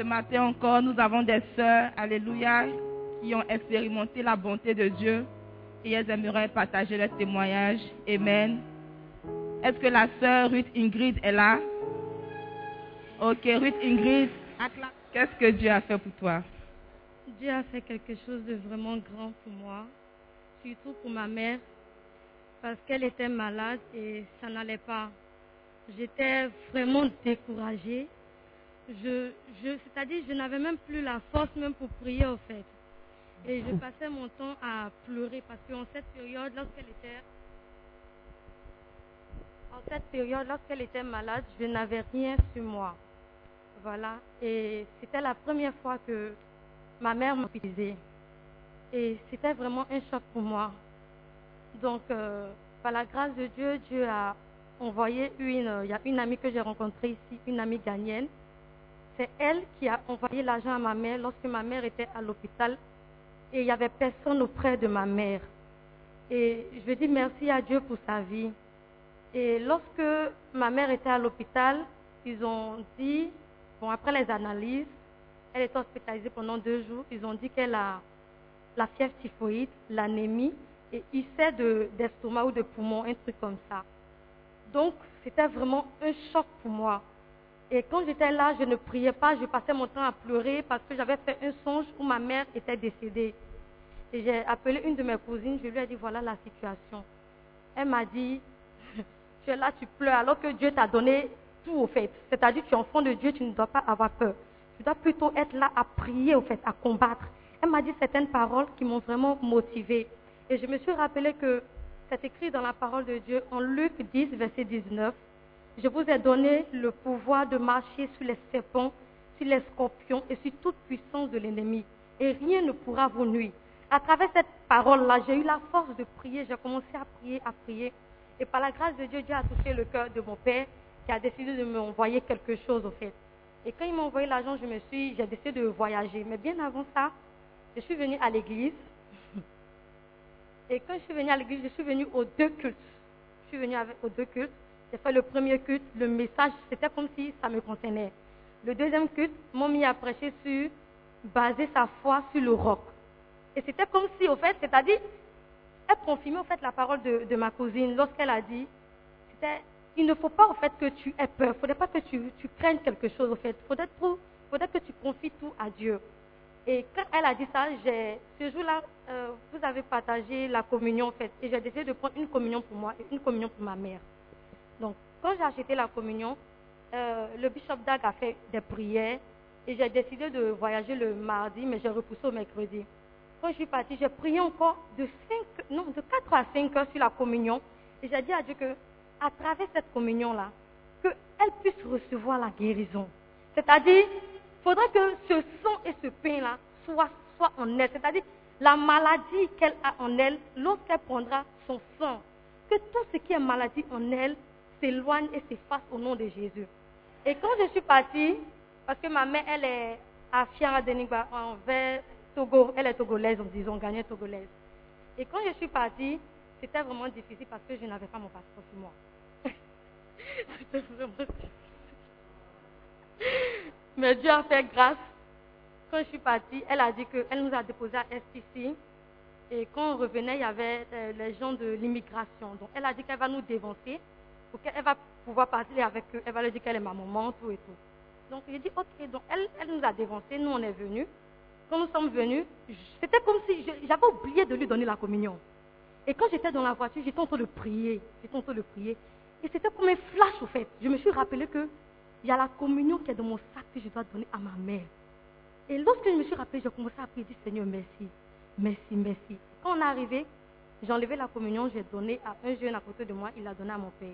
Ce matin encore, nous avons des sœurs, Alléluia, qui ont expérimenté la bonté de Dieu et elles aimeraient partager leur témoignage. Amen. Est-ce que la sœur Ruth Ingrid est là? Ok, Ruth Ingrid, qu'est-ce que Dieu a fait pour toi? Dieu a fait quelque chose de vraiment grand pour moi, surtout pour ma mère, parce qu'elle était malade et ça n'allait pas. J'étais vraiment découragée. Je, je, c'est-à-dire, je n'avais même plus la force même pour prier au fait. Et je passais mon temps à pleurer parce qu'en cette période, lorsqu'elle était, en cette période, lorsqu'elle était malade, je n'avais rien sur moi. Voilà. Et c'était la première fois que ma mère m'a utilisé. Et c'était vraiment un choc pour moi. Donc, euh, par la grâce de Dieu, Dieu a envoyé une, il y a une amie que j'ai rencontrée ici, une amie gagnenne. C'est elle qui a envoyé l'argent à ma mère lorsque ma mère était à l'hôpital et il n'y avait personne auprès de ma mère. Et je veux dire merci à Dieu pour sa vie. Et lorsque ma mère était à l'hôpital, ils ont dit, bon, après les analyses, elle est hospitalisée pendant deux jours, ils ont dit qu'elle a la fièvre typhoïde, l'anémie et essai d'estomac ou de poumon, un truc comme ça. Donc, c'était vraiment un choc pour moi. Et quand j'étais là, je ne priais pas, je passais mon temps à pleurer parce que j'avais fait un songe où ma mère était décédée. Et j'ai appelé une de mes cousines, je lui ai dit voilà la situation. Elle m'a dit tu es là, tu pleures alors que Dieu t'a donné tout au fait. C'est-à-dire tu es enfant de Dieu, tu ne dois pas avoir peur. Tu dois plutôt être là à prier au fait, à combattre. Elle m'a dit certaines paroles qui m'ont vraiment motivée. Et je me suis rappelé que c'est écrit dans la parole de Dieu en Luc 10, verset 19. Je vous ai donné le pouvoir de marcher sur les serpents, sur les scorpions et sur toute puissance de l'ennemi. Et rien ne pourra vous nuire. À travers cette parole-là, j'ai eu la force de prier. J'ai commencé à prier, à prier. Et par la grâce de Dieu, Dieu a touché le cœur de mon père qui a décidé de m'envoyer quelque chose au fait. Et quand il m'a envoyé l'argent, je me suis, j'ai décidé de voyager. Mais bien avant ça, je suis venue à l'église. Et quand je suis venue à l'église, je suis venue aux deux cultes. Je suis venue aux deux cultes. J'ai fait le premier culte, le message, c'était comme si ça me contenait. Le deuxième culte, m'ont mis à prêcher sur baser sa foi sur le roc. Et c'était comme si, au fait, c'est-à-dire, elle confirmait au fait la parole de, de ma cousine lorsqu'elle a dit, c'était, il ne faut pas au fait que tu aies peur, il ne faudrait pas que tu, tu craignes quelque chose au fait, il faudrait, faudrait que tu confies tout à Dieu. Et quand elle a dit ça, ce jour-là, euh, vous avez partagé la communion en fait. Et j'ai décidé de prendre une communion pour moi et une communion pour ma mère. Donc, quand j'ai acheté la communion, euh, le bishop Dag a fait des prières et j'ai décidé de voyager le mardi, mais j'ai repoussé au mercredi. Quand je suis partie, j'ai prié encore de, 5, non, de 4 à 5 heures sur la communion et j'ai dit à Dieu que, à travers cette communion-là, qu'elle puisse recevoir la guérison. C'est-à-dire, il faudrait que ce sang et ce pain-là soient, soient en elle. C'est-à-dire, la maladie qu'elle a en elle, lorsqu'elle prendra son sang, que tout ce qui est maladie en elle s'éloigne et s'efface au nom de Jésus. Et quand je suis partie, parce que ma mère, elle est à Fiara Denigba, envers Togo, elle est togolaise, disons, gagnée togolaise. Et quand je suis partie, c'était vraiment difficile parce que je n'avais pas mon passeport sur moi. c'était vraiment difficile. Mais Dieu a fait grâce. Quand je suis partie, elle a dit qu'elle nous a déposé à STC. Et quand on revenait, il y avait euh, les gens de l'immigration. Donc elle a dit qu'elle va nous dévancer. Elle va pouvoir parler avec eux. Elle va leur dire qu'elle est ma maman, tout et tout. Donc j'ai dit, ok, donc elle, elle nous a dévancé, nous on est venus. Quand nous sommes venus, c'était comme si j'avais oublié de lui donner la communion. Et quand j'étais dans la voiture, j'étais en train de prier. J'étais en train de prier. Et c'était comme un flash, au fait. Je me suis rappelé que il y a la communion qui est dans mon sac que je dois donner à ma mère. Et lorsque je me suis rappelé, j'ai commencé à prier, dit, Seigneur, merci, merci, merci. Quand on est arrivé, j'ai enlevé la communion, j'ai donné à un jeune à côté de moi, il l'a donné à mon père.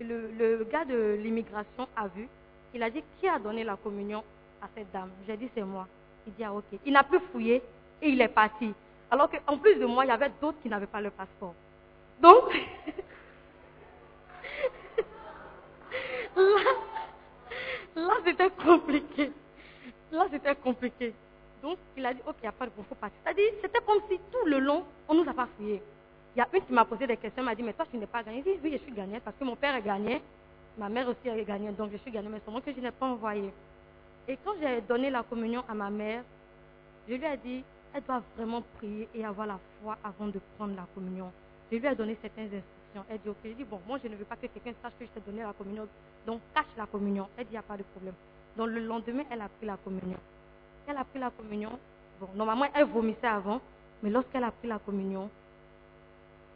Le, gars de l'immigration a vu, il a dit, qui a donné la communion à cette dame? J'ai dit, c'est moi. Il dit, ah ok. Il n'a plus fouillé et il est parti. Alors qu'en plus de moi, il y avait d'autres qui n'avaient pas le passeport. Donc, là, là c'était compliqué. Là, c'était compliqué. Donc, il a dit, ok, il n'y a pas de problème, faut partir. C'est-à-dire, c'était comme si tout le long, on ne nous a pas fouillé. Il y a une qui m'a posé des questions, elle m'a dit, mais toi, tu n'es pas gagné. J'ai dit, oui, je suis gagnée parce que mon père est gagné, ma mère aussi est gagnée, donc je suis gagnée, mais seulement que je n'ai pas envoyé. Et quand j'ai donné la communion à ma mère, je lui ai dit, elle doit vraiment prier et avoir la foi avant de prendre la communion. Je lui ai donné certaines instructions. Elle dit, ok, j'ai dit, bon, moi je ne veux pas que quelqu'un sache que je t'ai donné la communion, donc cache la communion. Elle dit, il n'y a pas de problème. Donc le lendemain, elle a pris la communion. Elle a pris la communion. Bon, normalement, elle vomissait avant, mais lorsqu'elle a pris la communion,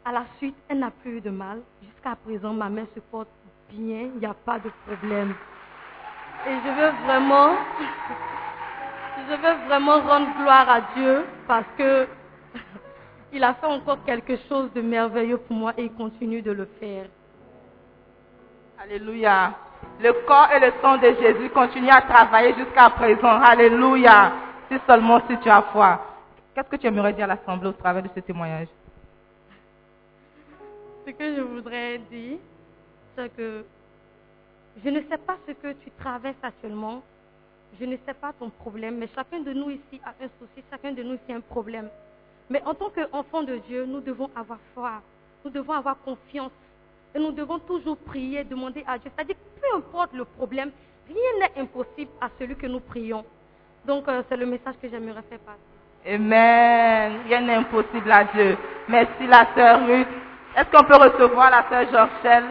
à la suite, elle n'a plus eu de mal. Jusqu'à présent, ma mère se porte bien, il n'y a pas de problème. Et je veux vraiment, je veux vraiment rendre gloire à Dieu parce que il a fait encore quelque chose de merveilleux pour moi et il continue de le faire. Alléluia. Le corps et le sang de Jésus continuent à travailler jusqu'à présent. Alléluia. Si seulement si tu as foi. Qu'est-ce que tu aimerais dire à l'Assemblée au travers de ce témoignage? Ce que je voudrais dire, c'est que je ne sais pas ce que tu traverses actuellement. Je ne sais pas ton problème, mais chacun de nous ici a un souci, chacun de nous ici a un problème. Mais en tant qu'enfant de Dieu, nous devons avoir foi, nous devons avoir confiance. Et nous devons toujours prier, demander à Dieu. C'est-à-dire peu importe le problème, rien n'est impossible à celui que nous prions. Donc euh, c'est le message que j'aimerais faire passer. Amen. Rien n'est impossible à Dieu. Merci la sœur Ruth. Est-ce qu'on peut recevoir la sœur Jorchelle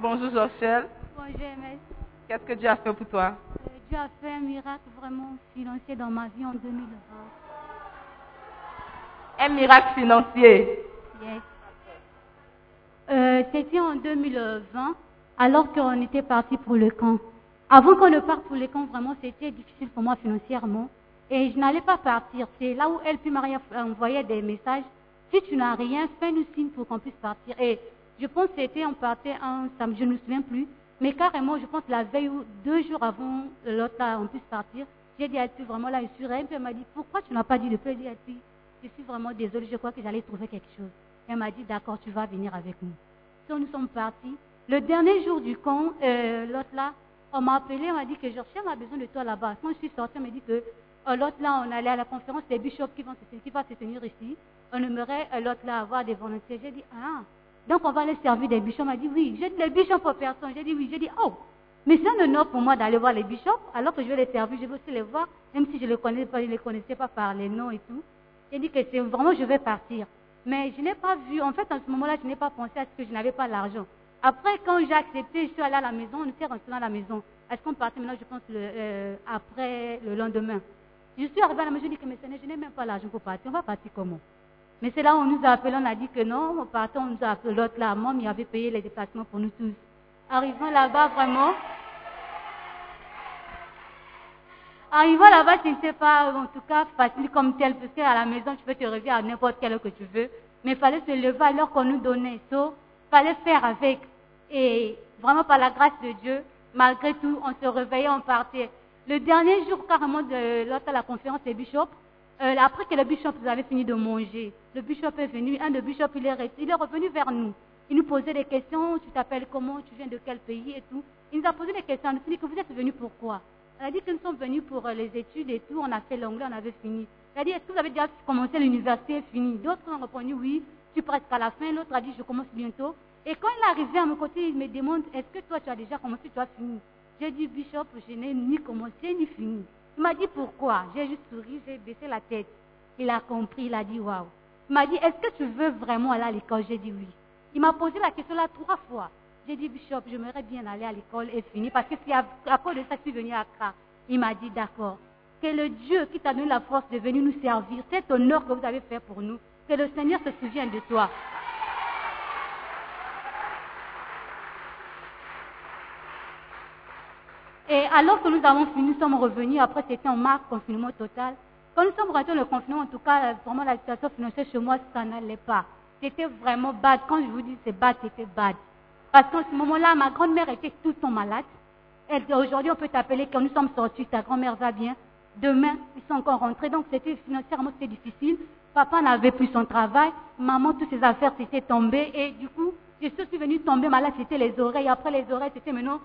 Bonjour Jorchelle. Bonjour, Ernest. Qu'est-ce que Dieu a fait pour toi? Euh, Dieu a fait un miracle vraiment financier dans ma vie en 2020. Un miracle financier? Yes. Euh, C'était en 2020, alors qu'on était parti pour le camp. Avant qu'on ne parte pour le camp, vraiment, c'était difficile pour moi financièrement. Et je n'allais pas partir. C'est là où elle puis Maria envoyait des messages. Si tu n'as rien, fais-nous signe pour qu'on puisse partir. Et je pense que c'était, on partait un samedi, je ne me souviens plus. Mais carrément, je pense la veille ou deux jours avant l'autre, là, on puisse partir, j'ai dit à elle, vraiment là, je suis. Puis elle m'a dit, pourquoi tu n'as pas dit depuis Elle dit, je suis vraiment désolée, je crois que j'allais trouver quelque chose. Elle m'a dit, d'accord, tu vas venir avec nous. Donc nous sommes partis. Le dernier jour du camp, euh, l'autre là, on m'a appelé, on m'a dit que Georges a besoin de toi là-bas. Quand je suis sortie, on m'a dit que euh, l'autre là, on allait à la conférence des bishops qui, vont se, qui va se tenir ici. On aimerait euh, l'autre là avoir des volontaires. J'ai dit, ah, donc on va aller servir des bishops. On m'a dit, oui. J'ai dit, les pour personne. J'ai dit, oui. J'ai dit, oh, mais c'est un honneur pour moi d'aller voir les bishops, alors que je vais les servir, je vais aussi les voir, même si je ne les connais pas, je les connaissais pas par les noms et tout. J'ai dit que c'est vraiment, je vais partir. Mais je n'ai pas vu, en fait, en ce moment-là, je n'ai pas pensé à ce que je n'avais pas l'argent. Après, quand j'ai accepté, je suis allée à la maison, on était rentré dans la maison. Est-ce qu'on partait maintenant, je pense, le, euh, après le lendemain? Je suis arrivée à la maison, je dis que, mais Seigneur, je n'ai même pas l'argent pour partir. On va partir comment? Mais c'est là où on nous a appelé, on a dit que non, on partait, on nous a appelé l'autre là. Moi, il avait payé les déplacements pour nous tous. Arrivant là-bas, vraiment. Arrivant là-bas, ce n'était pas, en tout cas, facile comme tel, parce qu'à la maison, tu peux te réveiller à n'importe quelle heure que tu veux. Mais il fallait se lever à l'heure qu'on nous donnait. So, fallait faire avec. Et vraiment, par la grâce de Dieu, malgré tout, on se réveillait, on partait. Le dernier jour, carrément, de l'autre à la conférence des bishops, euh, après que les bishops avaient fini de manger, le bishop est venu, un des bishops, il est, resté, il est revenu vers nous. Il nous posait des questions, tu t'appelles comment, tu viens de quel pays et tout. Il nous a posé des questions, il nous a dit que vous êtes venu pourquoi Elle a dit que nous sommes venus pour euh, les études et tout, on a fait l'anglais, on avait fini. Elle a dit, est-ce que vous avez déjà commencé l'université, fini? D'autres ont répondu oui, tu presque à la fin, l'autre a dit, je commence bientôt. Et quand il est arrivé à mon côté, il me demande, est-ce que toi tu as déjà commencé, tu as fini? J'ai dit, Bishop, je n'ai ni commencé ni fini. Il m'a dit pourquoi? J'ai juste souri, j'ai baissé la tête. Il a compris, il a dit waouh. Il m'a dit, est-ce que tu veux vraiment aller à l'école? J'ai dit oui. Il m'a posé la question là trois fois. J'ai dit, Bishop, j'aimerais bien aller à l'école et finir parce que si à, à cause de ça, je suis venue à Accra. Il m'a dit, d'accord. Que le Dieu qui t'a donné la force de venir nous servir, cet honneur que vous avez fait pour nous, que le Seigneur se souvienne de toi. Et alors que nous avons fini, nous sommes revenus, après c'était en mars, confinement total. Quand nous sommes rentrés le confinement, en tout cas, vraiment la situation financière chez moi, ça n'allait pas. C'était vraiment bad. Quand je vous dis c'est bad, c'était bad. Parce qu'en ce moment-là, ma grand-mère était tout le temps malade. Aujourd'hui, on peut t'appeler quand nous sommes sortis, ta grand-mère va bien. Demain, ils sont encore rentrés. Donc, c'était financièrement, c'était difficile. Papa n'avait plus son travail. Maman, toutes ses affaires s'étaient tombées. Et du coup, je suis venue tomber malade, c'était les oreilles. Après les oreilles, c'était maintenant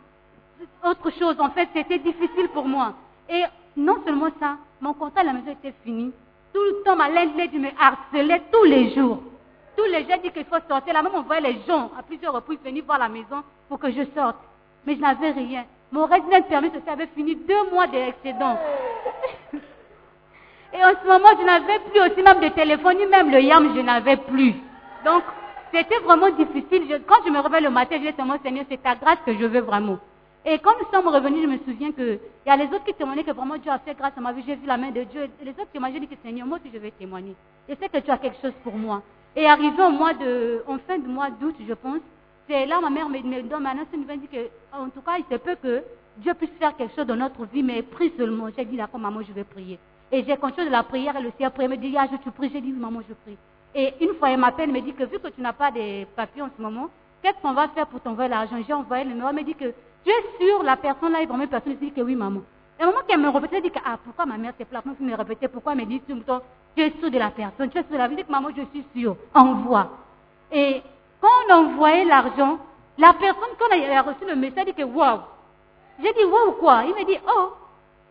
autre chose. En fait, c'était difficile pour moi. Et non seulement ça, mon contrat à la maison était fini. Tout le temps, ma landlady me harcelait tous les jours. Tous les jours, dit qu'il faut sortir. La même on voyait les gens à plusieurs reprises venir voir la maison pour que je sorte. Mais je n'avais rien. Mon résident permis social avait fini deux mois d'excédent. Et en ce moment, je n'avais plus aussi même de téléphone, ni même le YAM, je n'avais plus. Donc, c'était vraiment difficile. quand je me réveille le matin, je dis mon Seigneur, c'est ta grâce que je veux vraiment. Et quand nous sommes revenus, je me souviens qu'il y a les autres qui témoignaient que vraiment Dieu a fait grâce à ma vie. J'ai vu la main de Dieu. Les autres témoignaient, que Seigneur, moi aussi je vais témoigner. Je sais que tu as quelque chose pour moi. Et arrivé au mois de, en fin du mois d'août, je pense, c'est là ma mère me, donne ma me dit que, en tout cas, il se peut que Dieu puisse faire quelque chose dans notre vie, mais prie seulement. J'ai dit, d'accord, maman, je vais prier. Et j'ai continué de la prière, et le Seigneur prié, me dit, ah, je prie. J'ai dit, maman, je prie. Et une fois, elle m'appelle, me dit que vu que tu n'as pas de papiers en ce moment, qu'est-ce qu'on va faire pour t'envoyer l'argent? J'ai envoyé le numéro, elle me dit que tu es sûr, la personne là est vraiment une personne, elle dit que oui, maman. Et moment qu'elle me répétait, elle dit que, ah, pourquoi ma mère s'est plaquée, me répétait, pourquoi elle me dit tu es sûr de la personne, tu es sûr de la vie, que maman, je suis sûre, envoie. Et quand on envoyait l'argent, la personne, quand elle a reçu le message, dit que, waouh. J'ai dit, waouh, quoi? Il me dit, oh,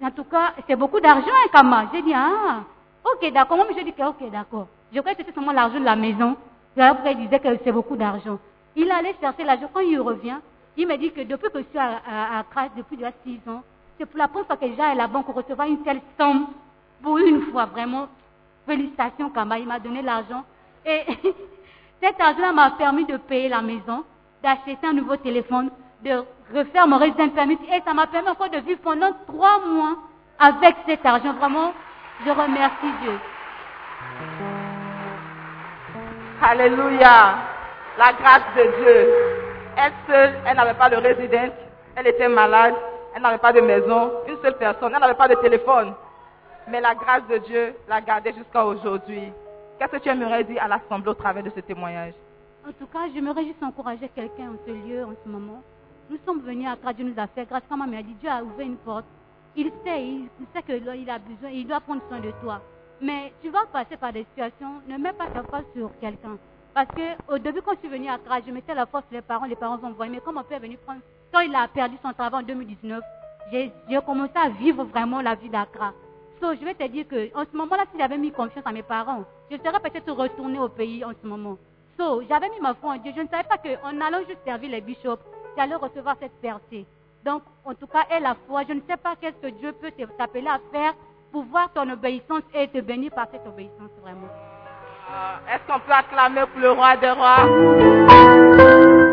en tout cas, c'est beaucoup d'argent, hein, Kama. J'ai dit, ah, ok, d'accord. Moi, je dis que, ok, d'accord. Je croyais que c'était seulement l'argent de la maison. Après, il disait que c'est beaucoup d'argent. Il allait chercher l'argent. Quand il revient, il me dit que depuis que je suis à, à, depuis déjà six ans, c'est pour la première fois que j'ai à la banque recevoir une telle somme. Pour une fois, vraiment, félicitations, Kama. Il m'a donné l'argent. Et cet argent-là m'a permis de payer la maison, d'acheter un nouveau téléphone, de refaire mon résident permis. Et ça m'a permis encore de vivre pendant trois mois avec cet argent. Vraiment, je remercie Dieu. Alléluia. La grâce de Dieu. Elle seule, elle n'avait pas de résidence. Elle était malade. Elle n'avait pas de maison. Une seule personne. Elle n'avait pas de téléphone. Mais la grâce de Dieu l'a gardée jusqu'à aujourd'hui. Qu'est-ce que tu aimerais dire à l'Assemblée au travers de ce témoignage? En tout cas, j'aimerais juste encourager quelqu'un en ce lieu, en ce moment. Nous sommes venus à Dieu nous a fait grâce. Quand ma mère a dit, Dieu a ouvert une porte. Il sait, il sait qu'il a besoin, il doit prendre soin de toi. Mais tu vas passer par des situations, ne mets pas ta force sur quelqu'un. Parce qu'au début, quand je suis venue à Accra, je mettais la force les parents, les parents vont voir. Mais quand mon père est venu prendre, quand il a perdu son travail en 2019, j'ai commencé à vivre vraiment la vie d'Accra. So, je vais te dire qu'en ce moment-là, si j'avais mis confiance à mes parents, je serais peut-être retournée au pays en ce moment. So, j'avais mis ma foi en Dieu. Je ne savais pas qu'en allant juste servir les bishops, j'allais recevoir cette percée. Donc, en tout cas, et la foi, je ne sais pas qu'est-ce que Dieu peut t'appeler à faire pour voir ton obéissance et te bénir par cette obéissance vraiment. Euh, est-ce qu'on peut acclamer pour le roi des rois?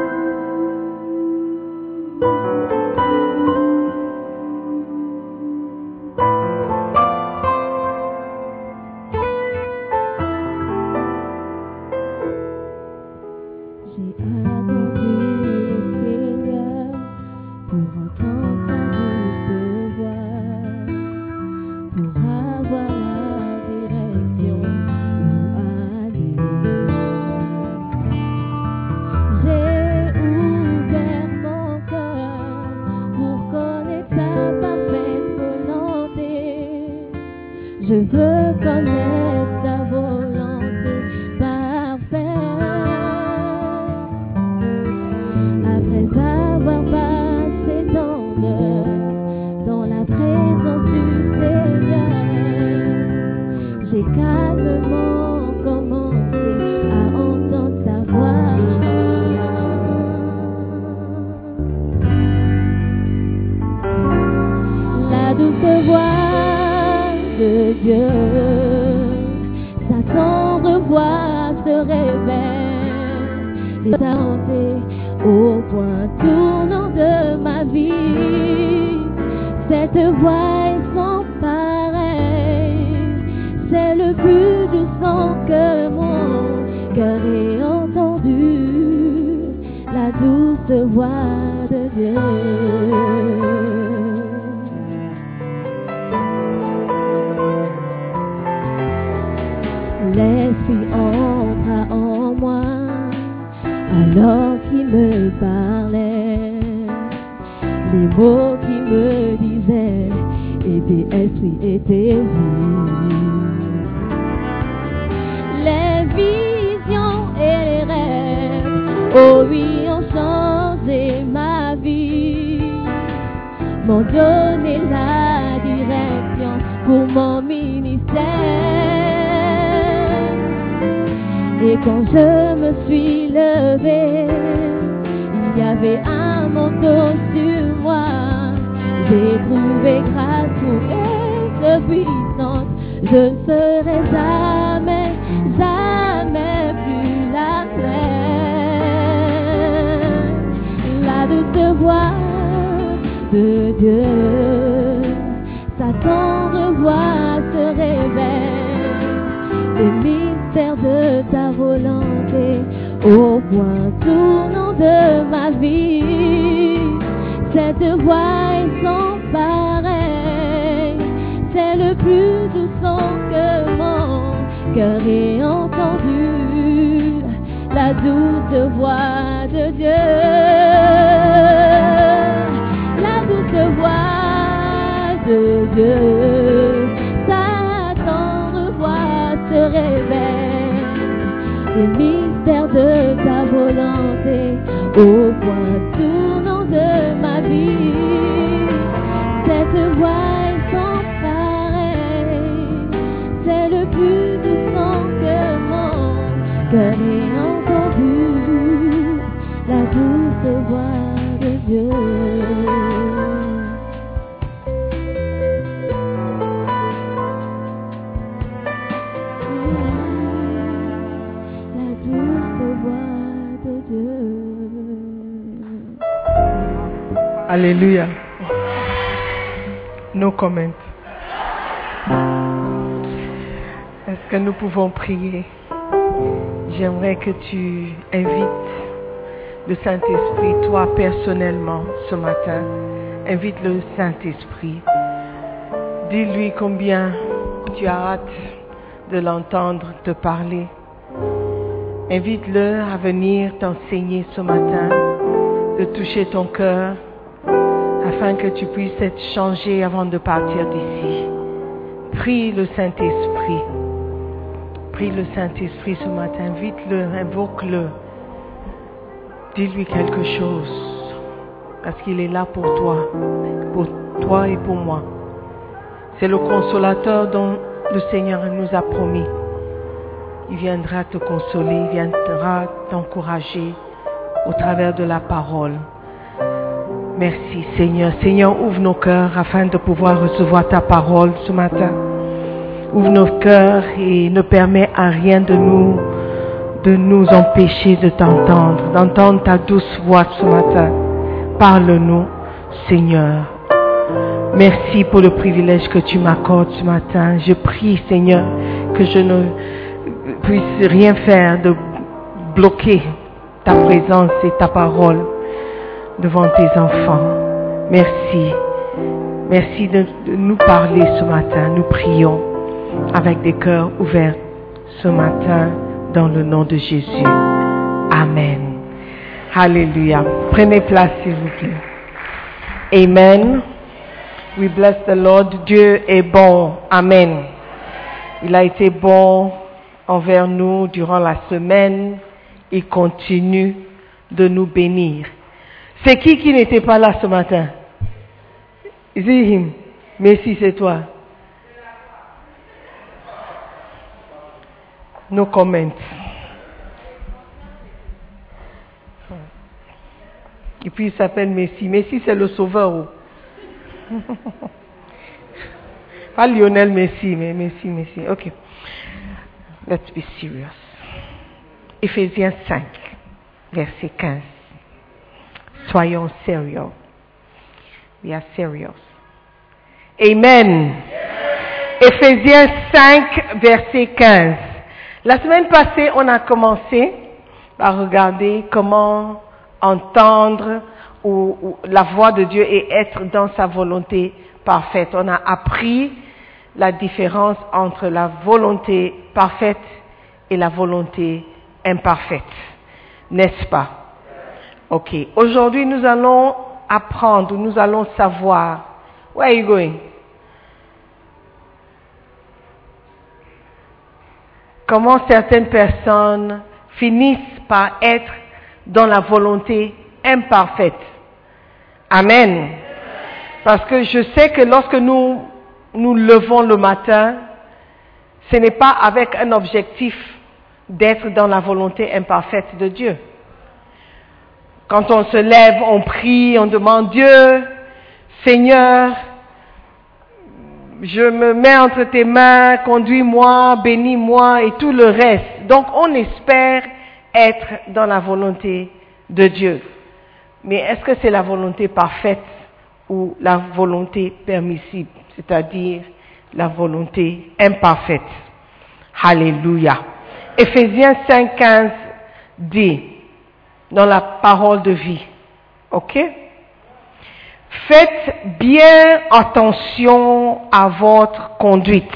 La direction pour mon ministère. Et quand je me suis levée, il y avait un manteau sur moi. J'ai trouvé grâce pour être puissante. Je ne serai jamais, jamais plus la même. La douce voix de Dieu, sa tendre voix se révèle. Le mystère de ta volonté au point tournant de ma vie. Cette voix est sans pareil, c'est le plus doux son que mon cœur ait entendu, la douce voix de Dieu. De Dieu, sa tendre voix se révèle le mystère de ta volonté au point de Alléluia. No comment. Est-ce que nous pouvons prier? J'aimerais que tu invites le Saint-Esprit, toi personnellement, ce matin. Invite le Saint-Esprit. Dis-lui combien tu as hâte de l'entendre te parler. Invite-le à venir t'enseigner ce matin, de toucher ton cœur, afin que tu puisses être changé avant de partir d'ici. Prie le Saint-Esprit. Prie le Saint-Esprit ce matin. Invite-le, invoque-le. Dis-lui quelque chose. Parce qu'il est là pour toi. Pour toi et pour moi. C'est le consolateur dont le Seigneur nous a promis. Il viendra te consoler, il viendra t'encourager au travers de la parole. Merci Seigneur. Seigneur, ouvre nos cœurs afin de pouvoir recevoir ta parole ce matin. Ouvre nos cœurs et ne permets à rien de nous de nous empêcher de t'entendre, d'entendre ta douce voix ce matin. Parle-nous, Seigneur. Merci pour le privilège que tu m'accordes ce matin. Je prie, Seigneur, que je ne puisse rien faire de bloquer ta présence et ta parole devant tes enfants. Merci. Merci de, nous parler ce matin. Nous prions avec des cœurs ouverts ce matin dans le nom de Jésus. Amen. Alléluia. Prenez place, s'il vous plaît. Amen. We bless the Lord. Dieu est bon. Amen. Il a été bon envers nous durant la semaine. Il continue de nous bénir. C'est qui qui n'était pas là ce matin? Is it him? Mais c'est toi. No comment. Et puis il s'appelle Messi. Messi c'est le sauveur. oh. Pas Lionel Messi, mais Messi, Messi. Ok. Let's be serious. Éphésiens 5, verset 15. Soyons sérieux. We are serious. Amen. Éphésiens 5, verset 15. La semaine passée, on a commencé par regarder comment entendre la voix de Dieu et être dans sa volonté parfaite. On a appris la différence entre la volonté parfaite et la volonté imparfaite. N'est-ce pas? Ok. Aujourd'hui, nous allons apprendre, nous allons savoir. Where are you going? Comment certaines personnes finissent par être dans la volonté imparfaite. Amen. Parce que je sais que lorsque nous nous levons le matin, ce n'est pas avec un objectif d'être dans la volonté imparfaite de Dieu. Quand on se lève, on prie, on demande Dieu, Seigneur, je me mets entre tes mains, conduis-moi, bénis-moi et tout le reste. Donc on espère être dans la volonté de Dieu. Mais est-ce que c'est la volonté parfaite ou la volonté permissible, c'est-à-dire la volonté imparfaite Alléluia. Éphésiens 5.15 dit, dans la parole de vie, ok? Faites bien attention à votre conduite.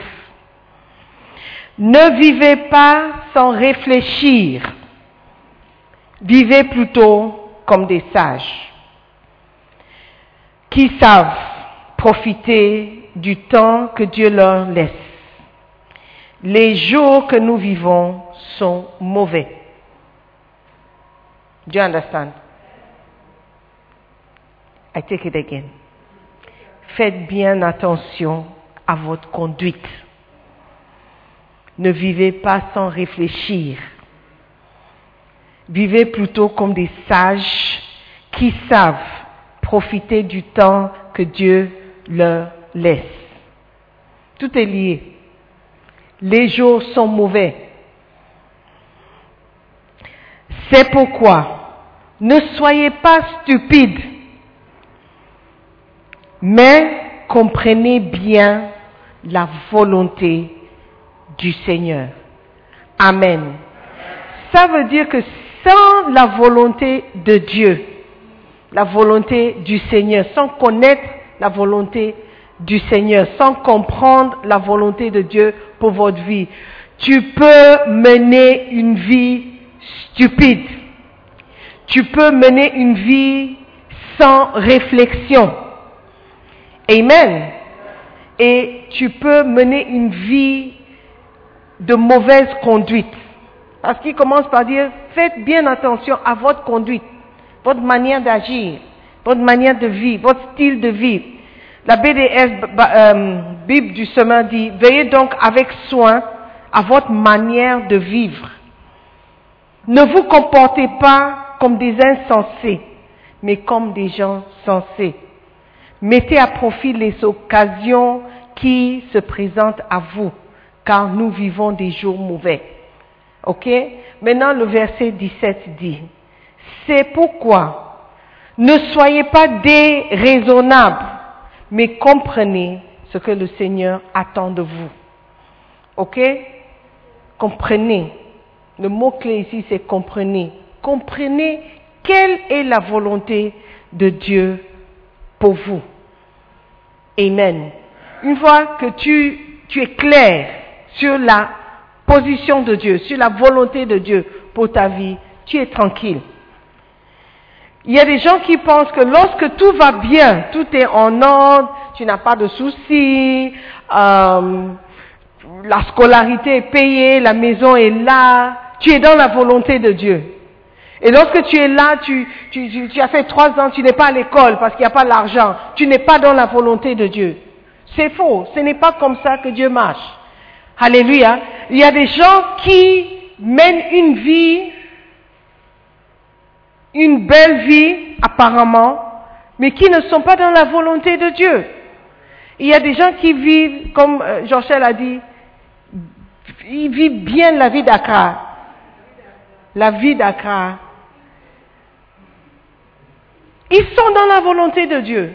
Ne vivez pas sans réfléchir. Vivez plutôt comme des sages qui savent profiter du temps que Dieu leur laisse. Les jours que nous vivons sont mauvais. Do you understand? I take it again. Faites bien attention à votre conduite. Ne vivez pas sans réfléchir. Vivez plutôt comme des sages qui savent profiter du temps que Dieu leur laisse. Tout est lié. Les jours sont mauvais. C'est pourquoi ne soyez pas stupides, mais comprenez bien la volonté du Seigneur. Amen. Ça veut dire que sans la volonté de Dieu, la volonté du Seigneur, sans connaître la volonté du Seigneur, sans comprendre la volonté de Dieu pour votre vie, tu peux mener une vie stupide. Tu peux mener une vie sans réflexion. Amen. Et tu peux mener une vie de mauvaise conduite. Parce qu'il commence par dire, faites bien attention à votre conduite, votre manière d'agir, votre manière de vivre, votre style de vie. La BDS, euh, Bible du Semain dit, veillez donc avec soin à votre manière de vivre. Ne vous comportez pas comme des insensés, mais comme des gens sensés. Mettez à profit les occasions qui se présentent à vous, car nous vivons des jours mauvais. Ok? Maintenant, le verset 17 dit, c'est pourquoi ne soyez pas déraisonnables, mais comprenez ce que le Seigneur attend de vous. Ok? Comprenez. Le mot-clé ici, c'est comprenez. Comprenez quelle est la volonté de Dieu pour vous. Amen. Une fois que tu, es clair sur la position de Dieu, sur la volonté de Dieu pour ta vie, tu es tranquille. Il y a des gens qui pensent que lorsque tout va bien, tout est en ordre, tu n'as pas de soucis, euh, la scolarité est payée, la maison est là, tu es dans la volonté de Dieu. Et lorsque tu es là, tu, as fait trois ans, tu n'es pas à l'école parce qu'il n'y a pas l'argent, tu n'es pas dans la volonté de Dieu. C'est faux, ce n'est pas comme ça que Dieu marche. Alléluia. Il y a des gens qui mènent une vie, une belle vie apparemment, mais qui ne sont pas dans la volonté de Dieu. Il y a des gens qui vivent, comme euh, Jean-Chel a dit, ils vivent bien la vie d'Accra. La vie d'Accra. Ils sont dans la volonté de Dieu.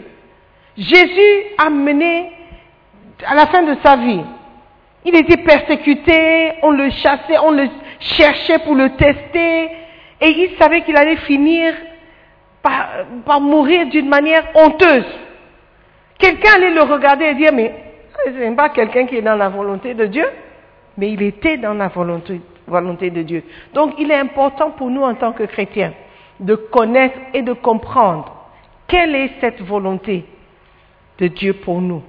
Jésus a mené à la fin de sa vie. Il était persécuté, on le chassait, on le cherchait pour le tester, et il savait qu'il allait finir par, mourir d'une manière honteuse. Quelqu'un allait le regarder et dire, mais ce n'est pas quelqu'un qui est dans la volonté de Dieu, mais il était dans la volonté de Dieu. Donc il est important pour nous en tant que chrétiens de connaître et de comprendre quelle est cette volonté de Dieu pour nous.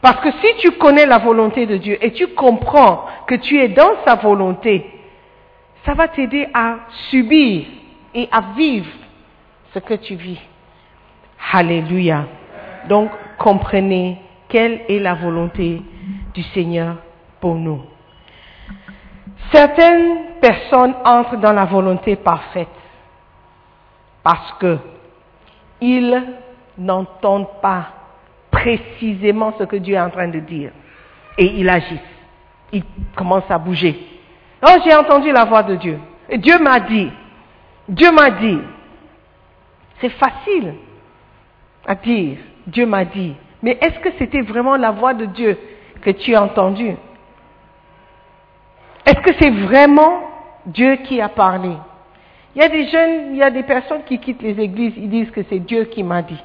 Parce que si tu connais la volonté de Dieu et tu comprends que tu es dans sa volonté, ça va t'aider à subir et à vivre ce que tu vis. Alléluia. Donc, comprenez quelle est la volonté du Seigneur pour nous. Certaines personnes entrent dans la volonté parfaite parce que ils n'entendent pas précisément ce que Dieu est en train de dire et ils agissent. Ils commencent à bouger. Oh, j'ai entendu la voix de Dieu. Et Dieu m'a dit. Dieu m'a dit. C'est facile à dire. Dieu m'a dit. Mais est-ce que c'était vraiment la voix de Dieu que tu as entendue? Est-ce que c'est vraiment Dieu qui a parlé? Il y a des jeunes, il y a des personnes qui quittent les églises, ils disent que c'est Dieu qui m'a dit.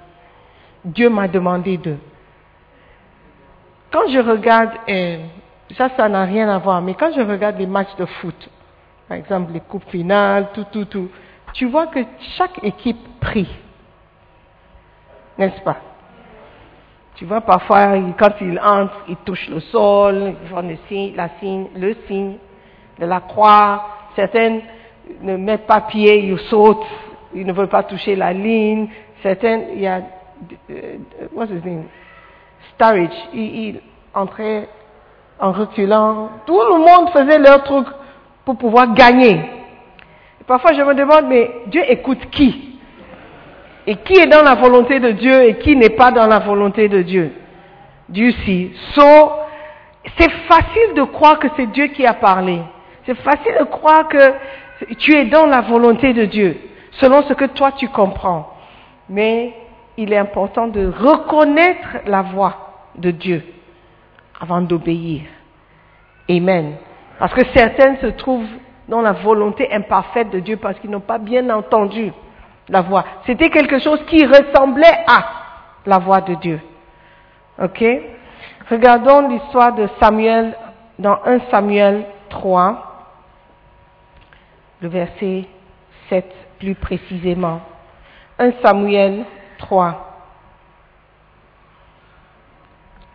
Dieu m'a demandé d'eux. Quand je regarde, euh, ça, ça n'a rien à voir, mais quand je regarde les matchs de foot, par exemple les coupes finales, tout, tout, tout, tu vois que chaque équipe prie. N'est-ce pas? Tu vois, parfois, quand ils entrent, ils touchent le sol, ils font le signe, la signe, le signe de la croix. Certaines ne mettent pas pied, ils sautent, ils ne veulent pas toucher la ligne. Certaines, il y a, euh, what's his name? Starridge, il, il entrait en reculant. Tout le monde faisait leur truc pour pouvoir gagner. Parfois, je me demande, mais Dieu écoute qui? Et qui est dans la volonté de Dieu et qui n'est pas dans la volonté de Dieu? Dieu si. So, c'est facile de croire que c'est Dieu qui a parlé. C'est facile de croire que tu es dans la volonté de Dieu, selon ce que toi tu comprends. Mais il est important de reconnaître la voix de Dieu avant d'obéir. Amen. Parce que certaines se trouvent dans la volonté imparfaite de Dieu parce qu'ils n'ont pas bien entendu la voix. C'était quelque chose qui ressemblait à la voix de Dieu. Ok? Regardons l'histoire de Samuel dans 1 Samuel 3, le verset 7 plus précisément. 1 Samuel 3,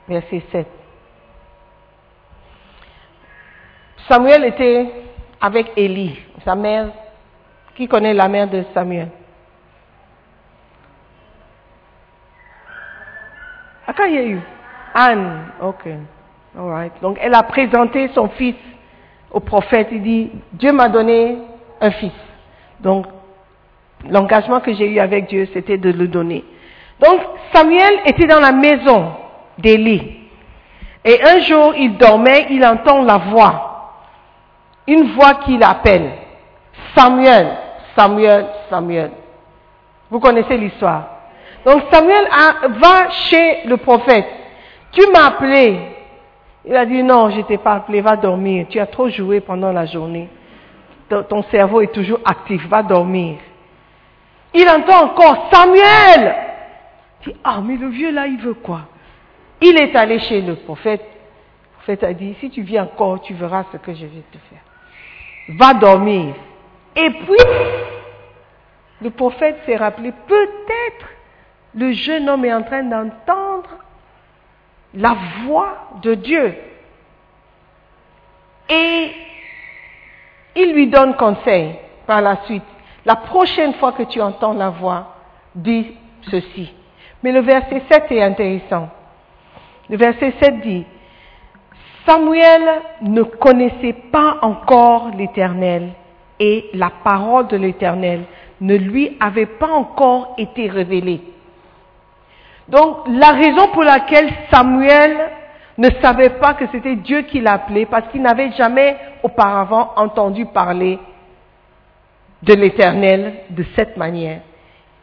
verset 7. Samuel était avec Élie, sa mère. Qui connaît la mère de Samuel? À quand il y a eu Anne, ok. All right. Donc elle a présenté son fils au prophète. Il dit, Dieu m'a donné un fils. Donc l'engagement que j'ai eu avec Dieu, c'était de le donner. Donc Samuel était dans la maison d'Élie. Et un jour, il dormait, il entend la voix. Une voix qui l'appelle. Samuel, Samuel, Samuel. Vous connaissez l'histoire. Donc Samuel va chez le prophète. Tu m'as appelé. Il a dit non, je t'ai pas appelé, va dormir. Tu as trop joué pendant la journée. Ton, cerveau est toujours actif, va dormir. Il entend encore Samuel. Il dit, ah, mais le vieux là, il veut quoi? Il est allé chez le prophète. Le prophète a dit, si tu viens encore, tu verras ce que je vais te faire. Va dormir. Et puis, le prophète s'est rappelé, peut-être le jeune homme est en train d'entendre la voix de Dieu. Et il lui donne conseil par la suite. La prochaine fois que tu entends la voix, dis ceci. Mais le verset 7 est intéressant. Le verset 7 dit, Samuel ne connaissait pas encore l'Éternel et la parole de l'Éternel ne lui avait pas encore été révélée. Donc la raison pour laquelle Samuel ne savait pas que c'était Dieu qui l'appelait, parce qu'il n'avait jamais auparavant entendu parler de l'Éternel de cette manière,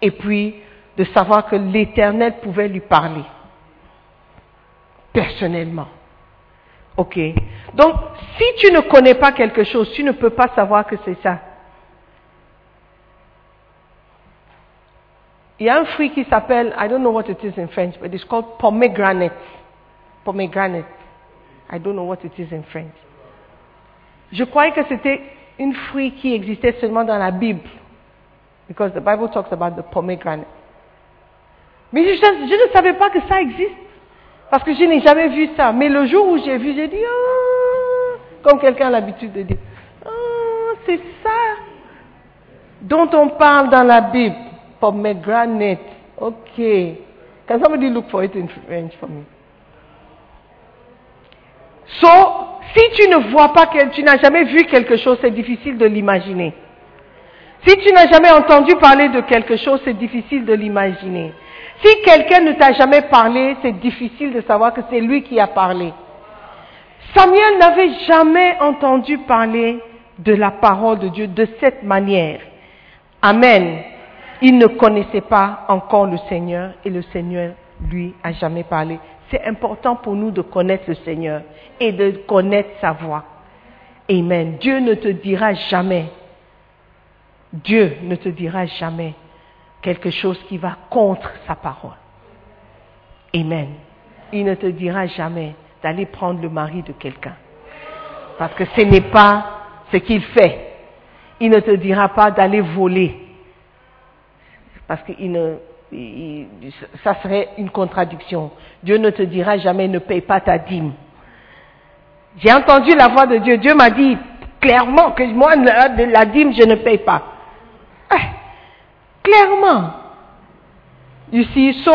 et puis de savoir que l'Éternel pouvait lui parler personnellement. Ok. Donc, si tu ne connais pas quelque chose, tu ne peux pas savoir que c'est ça. Il y a un fruit qui s'appelle, I don't know what it is in French, but it's called pomegranate. Pomegranate. I don't know what it is in French. Je croyais que c'était un fruit qui existait seulement dans la Bible. Because the Bible talks about the pomegranate. Mais je, ne savais pas que ça existe. Parce que je n'ai jamais vu ça. Mais le jour où j'ai vu, j'ai dit, ah, comme quelqu'un a l'habitude de dire, ah, c'est ça dont on parle dans la Bible. Pomegranate. Ok. Can somebody look for it in French for me? So, si tu ne vois pas, que tu n'as jamais vu quelque chose, c'est difficile de l'imaginer. Si tu n'as jamais entendu parler de quelque chose, c'est difficile de l'imaginer. Si quelqu'un ne t'a jamais parlé, c'est difficile de savoir que c'est lui qui a parlé. Samuel n'avait jamais entendu parler de la parole de Dieu de cette manière. Amen. Il ne connaissait pas encore le Seigneur et le Seigneur lui a jamais parlé. C'est important pour nous de connaître le Seigneur et de connaître sa voix. Amen. Dieu ne te dira jamais, Dieu ne te dira jamais quelque chose qui va contre sa parole. Amen. Il ne te dira jamais d'aller prendre le mari de quelqu'un. Parce que ce n'est pas ce qu'il fait. Il ne te dira pas d'aller voler. Parce que ne, ça serait une contradiction. Dieu ne te dira jamais ne paye pas ta dîme. J'ai entendu la voix de Dieu. Dieu m'a dit clairement que moi, de la dîme, je ne paye pas. Ah, clairement. Ici, so,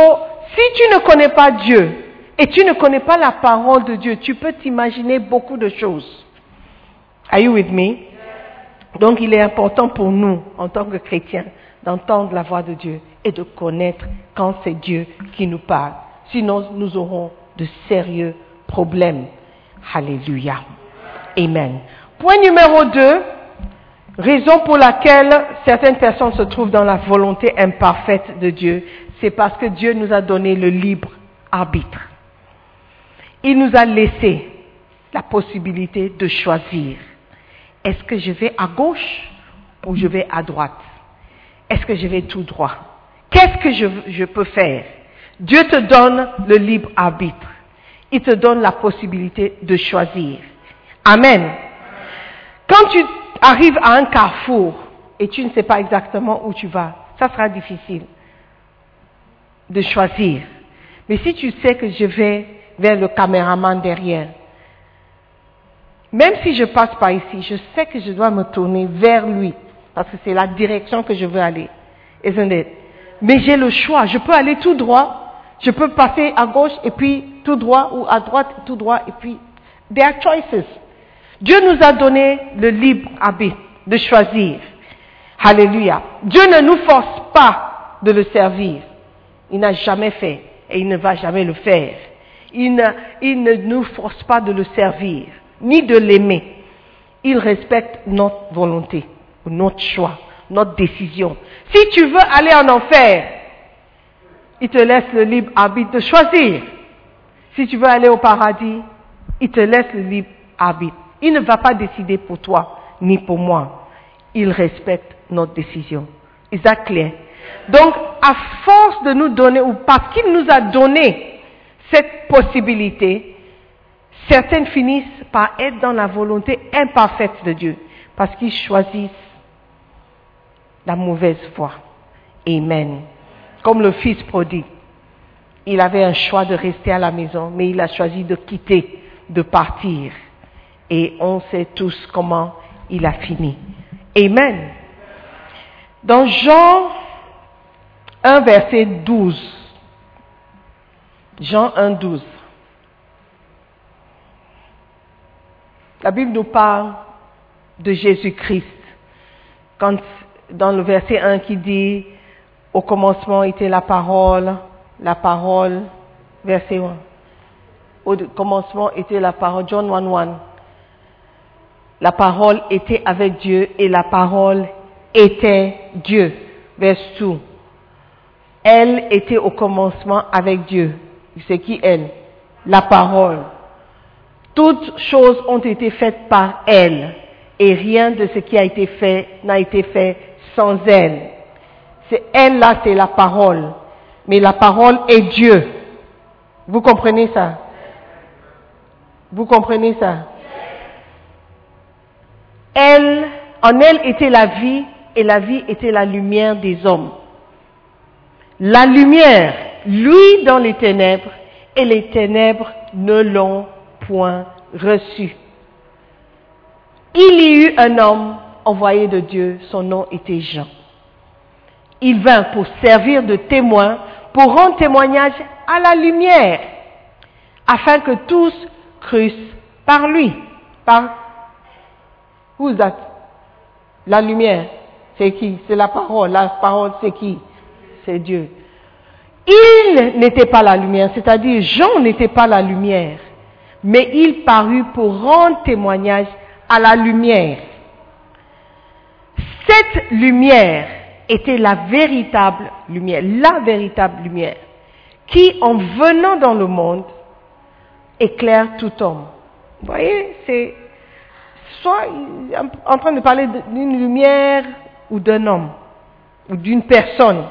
si tu ne connais pas Dieu et tu ne connais pas la parole de Dieu, tu peux t'imaginer beaucoup de choses. Are you with me? Donc il est important pour nous, en tant que chrétiens, d'entendre la voix de Dieu et de connaître quand c'est Dieu qui nous parle. Sinon, nous aurons de sérieux problèmes. Alléluia. Amen. Point numéro deux, raison pour laquelle certaines personnes se trouvent dans la volonté imparfaite de Dieu, c'est parce que Dieu nous a donné le libre arbitre. Il nous a laissé la possibilité de choisir. Est-ce que je vais à gauche ou je vais à droite? Est-ce que je vais tout droit? Qu'est-ce que je, peux faire? Dieu te donne le libre arbitre. Il te donne la possibilité de choisir. Amen. Quand tu arrives à un carrefour et tu ne sais pas exactement où tu vas, ça sera difficile de choisir. Mais si tu sais que je vais vers le caméraman derrière, même si je passe par ici, je sais que je dois me tourner vers lui, parce que c'est la direction que je veux aller. Isn't it? Mais j'ai le choix. Je peux aller tout droit, je peux passer à gauche et puis tout droit, ou à droite tout droit, et puis there are choices. Dieu nous a donné le libre arbitre de choisir. Alléluia. Dieu ne nous force pas de le servir. Il n'a jamais fait et il ne va jamais le faire. Il ne, il ne nous force pas de le servir, ni de l'aimer. Il respecte notre volonté, notre choix, notre décision. Si tu veux aller en enfer, il te laisse le libre arbitre de choisir. Si tu veux aller au paradis, il te laisse le libre arbitre. Il ne va pas décider pour toi ni pour moi. Il respecte notre décision. Is that clear? Donc, à force de nous donner, ou parce qu'il nous a donné cette possibilité, certaines finissent par être dans la volonté imparfaite de Dieu, parce qu'ils choisissent la mauvaise voie. Amen. Comme le fils prodigue. Il avait un choix de rester à la maison, mais il a choisi de quitter, de partir. Et on sait tous comment il a fini. Amen. Dans Jean 1, verset 12. Jean 1, 12. La Bible nous parle de Jésus-Christ. Quand, dans le verset 1 qui dit, au commencement était la parole, la parole, verset 1. Au commencement était la parole, John 1, 1. La parole était avec Dieu et la parole était Dieu. Verset 2. Elle était au commencement avec Dieu. C'est qui elle? La parole. Toutes choses ont été faites par elle et rien de ce qui a été fait n'a été fait sans elle. C'est elle là, c'est la parole. Mais la parole est Dieu. Vous comprenez ça? Vous comprenez ça? Elle, en elle était la vie et la vie était la lumière des hommes. La lumière, lui dans les ténèbres, et les ténèbres ne l'ont point reçu. Il y eut un homme envoyé de Dieu, son nom était Jean. Il vint pour servir de témoin, pour rendre témoignage à la lumière, afin que tous crussent par lui. Par Who's that? La lumière, c'est qui? C'est la parole. La parole, c'est qui? C'est Dieu. Il n'était pas la lumière, c'est-à-dire Jean n'était pas la lumière, mais il parut pour rendre témoignage à la lumière. Cette lumière était la véritable lumière, la véritable lumière, qui en venant dans le monde éclaire tout homme. Vous voyez, c'est soit en train de parler d'une lumière ou d'un homme ou d'une personne.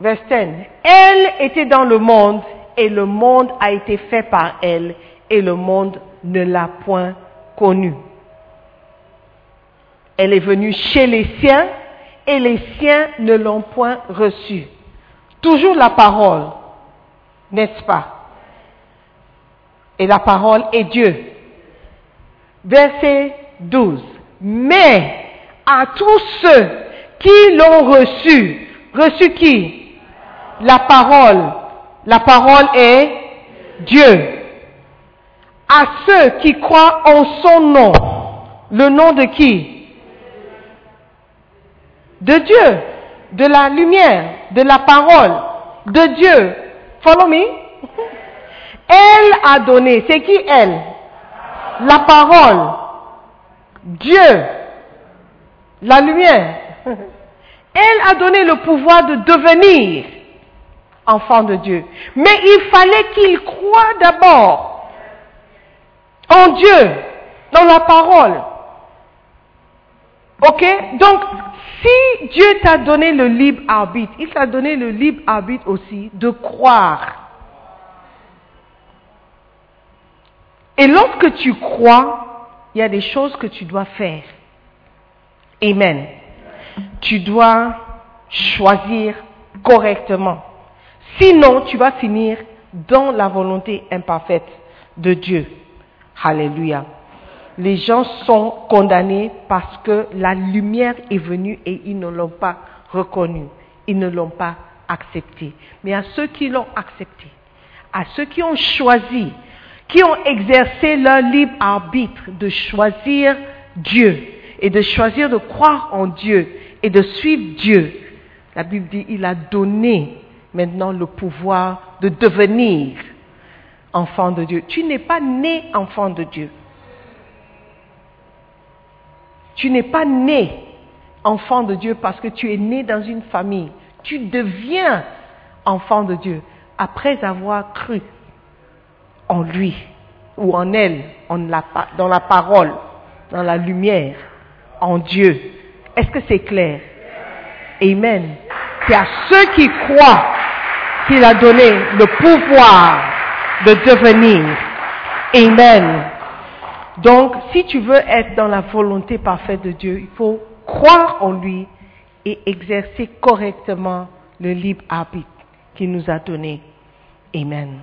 Verset 10. Elle était dans le monde et le monde a été fait par elle et le monde ne l'a point connue. Elle est venue chez les siens et les siens ne l'ont point reçue. Toujours la parole, n'est-ce pas? Et la parole est Dieu. Verset 12. Mais à tous ceux qui l'ont reçu, reçu qui? La parole. La parole est Dieu. À ceux qui croient en son nom. Le nom de qui? De Dieu, de la lumière, de la parole, de Dieu. Follow me? Elle a donné, c'est qui elle? La parole, Dieu, la lumière. Elle a donné le pouvoir de devenir enfant de Dieu. Mais il fallait qu'il croie d'abord en Dieu, dans la parole. Ok? Donc, si Dieu t'a donné le libre arbitre, il t'a donné le libre arbitre aussi de croire. Et lorsque tu crois, il y a des choses que tu dois faire. Amen. Tu dois choisir correctement. Sinon, tu vas finir dans la volonté imparfaite de Dieu. Alléluia. Les gens sont condamnés parce que la lumière est venue et ils ne l'ont pas reconnue. Ils ne l'ont pas accepté. Mais à ceux qui l'ont accepté, à ceux qui ont choisi, qui ont exercé leur libre arbitre de choisir Dieu et de choisir de croire en Dieu et de suivre Dieu, la Bible dit, il a donné maintenant le pouvoir de devenir enfant de Dieu. Tu n'es pas né enfant de Dieu. Tu n'es pas né enfant de Dieu parce que tu es né dans une famille. Tu deviens enfant de Dieu après avoir cru en lui ou en elle, dans la parole, dans la lumière, en Dieu. Est-ce que c'est clair? Amen. C'est à ceux qui croient qu'il a donné le pouvoir de devenir. Amen. Donc, si tu veux être dans la volonté parfaite de Dieu, il faut croire en lui et exercer correctement le libre arbitre qu'il nous a donné. Amen.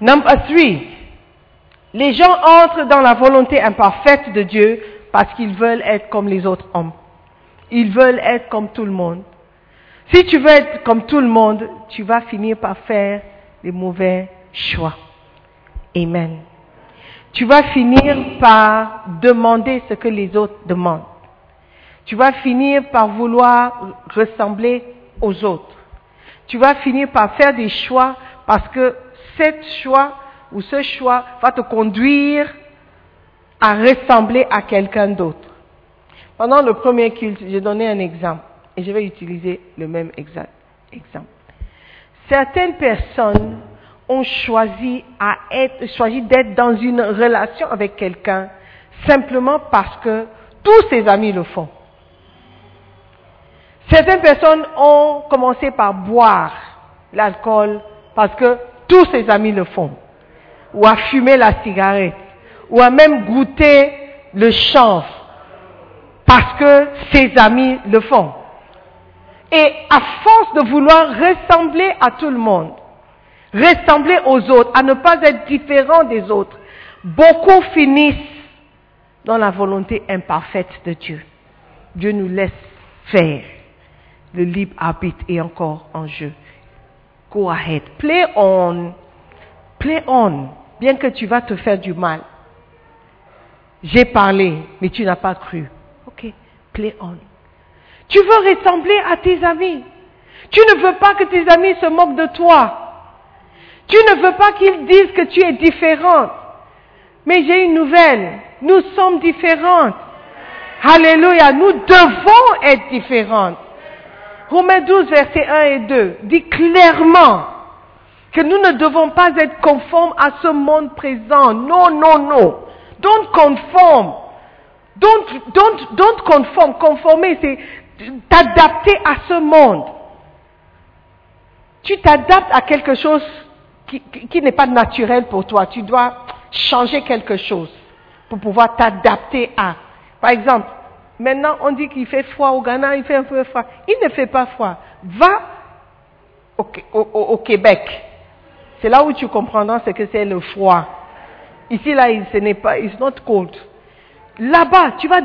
Number three. Les gens entrent dans la volonté imparfaite de Dieu parce qu'ils veulent être comme les autres hommes. Ils veulent être comme tout le monde. Si tu veux être comme tout le monde, tu vas finir par faire les mauvais choix. Amen. Tu vas finir par demander ce que les autres demandent. Tu vas finir par vouloir ressembler aux autres. Tu vas finir par faire des choix parce que cet choix ou ce choix va te conduire à ressembler à quelqu'un d'autre. Pendant le premier culte, j'ai donné un exemple. Et je vais utiliser le même exemple. Certaines personnes ont choisi à être, choisi d'être dans une relation avec quelqu'un simplement parce que tous ses amis le font. Certaines personnes ont commencé par boire l'alcool parce que tous ses amis le font. Ou à fumer la cigarette. Ou à même goûter le chanvre parce que ses amis le font. Et à force de vouloir ressembler à tout le monde, ressembler aux autres, à ne pas être différent des autres, beaucoup finissent dans la volonté imparfaite de Dieu. Dieu nous laisse faire. Le libre arbitre est encore en jeu. Go ahead. Play on. Play on. Bien que tu vas te faire du mal. J'ai parlé, mais tu n'as pas cru. Ok. Play on. Tu veux ressembler à tes amis. Tu ne veux pas que tes amis se moquent de toi. Tu ne veux pas qu'ils disent que tu es différente. Mais j'ai une nouvelle. Nous sommes différentes. Alléluia. Nous devons être différentes. Romains 12, versets 1 et 2 dit clairement que nous ne devons pas être conformes à ce monde présent. Non, non, non. Don't conform. Don't, don't, don't conform. Conformer, c'est t'adapter à ce monde. Tu t'adaptes à quelque chose qui, qui n'est pas naturel pour toi. Tu dois changer quelque chose pour pouvoir t'adapter à. Par exemple, maintenant on dit qu'il fait froid au Ghana, il fait un peu froid. Il ne fait pas froid. Va au, au, au Québec. C'est là où tu comprendras ce que c'est le froid. Ici, là, ce n'est pas, it's not cold. Là-bas, tu vas,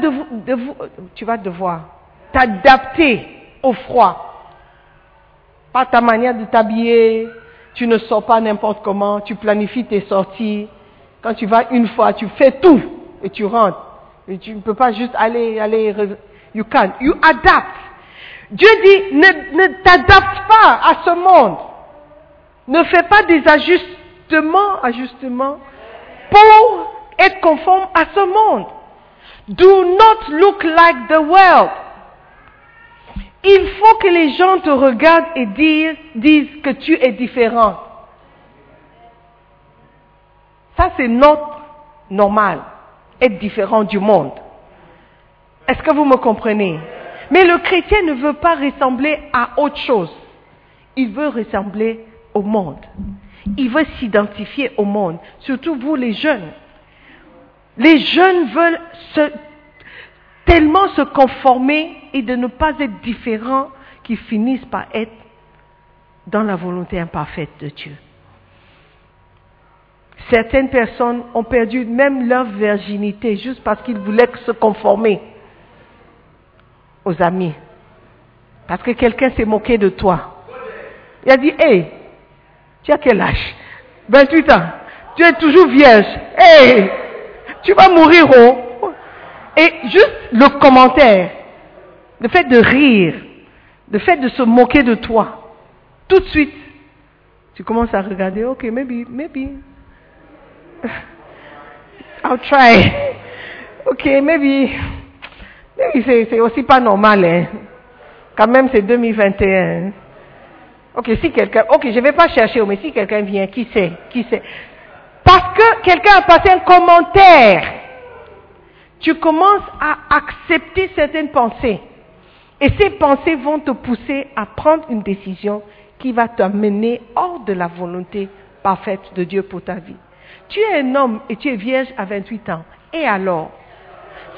tu vas devoir t'adapter au froid. Pas ta manière de t'habiller, tu ne sors pas n'importe comment, tu planifies tes sorties. Quand tu vas une fois, tu fais tout et tu rentres. Et tu ne peux pas juste aller, aller, you can't. You adapt. Dieu dit, ne, ne t'adapte pas à ce monde. Ne fais pas des ajustements, ajustements, pour être conforme à ce monde. Do not look like the world. Il faut que les gens te regardent et disent, que tu es différent. Ça, c'est notre normal, être différent du monde. Est-ce que vous me comprenez? Mais le chrétien ne veut pas ressembler à autre chose. Il veut ressembler au monde. Il veut s'identifier au monde, surtout vous les jeunes. Les jeunes veulent se, tellement se conformer et de ne pas être différents qu'ils finissent par être dans la volonté imparfaite de Dieu. Certaines personnes ont perdu même leur virginité juste parce qu'ils voulaient se conformer aux amis. Parce que quelqu'un s'est moqué de toi. Il a dit, hé, tu as quel âge? 28 ans. Tu es toujours vierge. Hé, tu vas mourir oh. Et juste le commentaire, le fait de rire, le fait de se moquer de toi, tout de suite, tu commences à regarder, ok, maybe, maybe, I'll try. Ok, maybe, maybe c'est aussi pas normal, hein. Quand même, c'est 2021. Ok, si quelqu'un, ok, je vais pas chercher, mais si quelqu'un vient, qui sait, qui sait. Parce que quelqu'un a passé un commentaire, tu commences à accepter certaines pensées. Et ces pensées vont te pousser à prendre une décision qui va t'amener hors de la volonté parfaite de Dieu pour ta vie. Tu es un homme et tu es vierge à 28 ans. Et alors?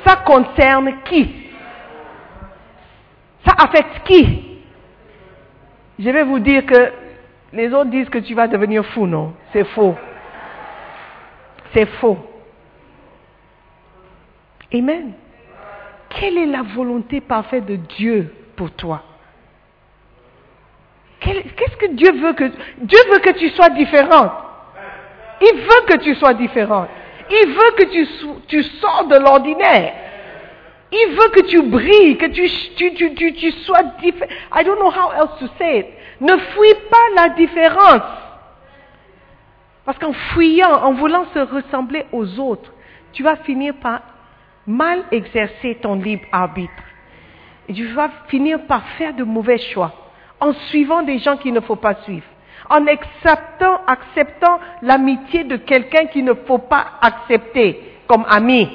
Ça concerne qui? Ça affecte qui? Je vais vous dire que les autres disent que tu vas devenir fou, non? C'est faux. C'est faux. Amen. Quelle est la volonté parfaite de Dieu pour toi? Qu'est-ce que Dieu veut que Dieu veut que tu sois différente. Il veut que tu sois différente. Il veut que tu, tu sors de l'ordinaire. Il veut que tu brilles, que tu, tu, tu, tu, tu sois différent. I don't know how else to say it. Ne fuis pas la différence. Parce qu'en fuyant, en voulant se ressembler aux autres, tu vas finir par mal exercer ton libre arbitre. Et tu vas finir par faire de mauvais choix en suivant des gens qu'il ne faut pas suivre, en acceptant, l'amitié de quelqu'un qu'il ne faut pas accepter comme ami.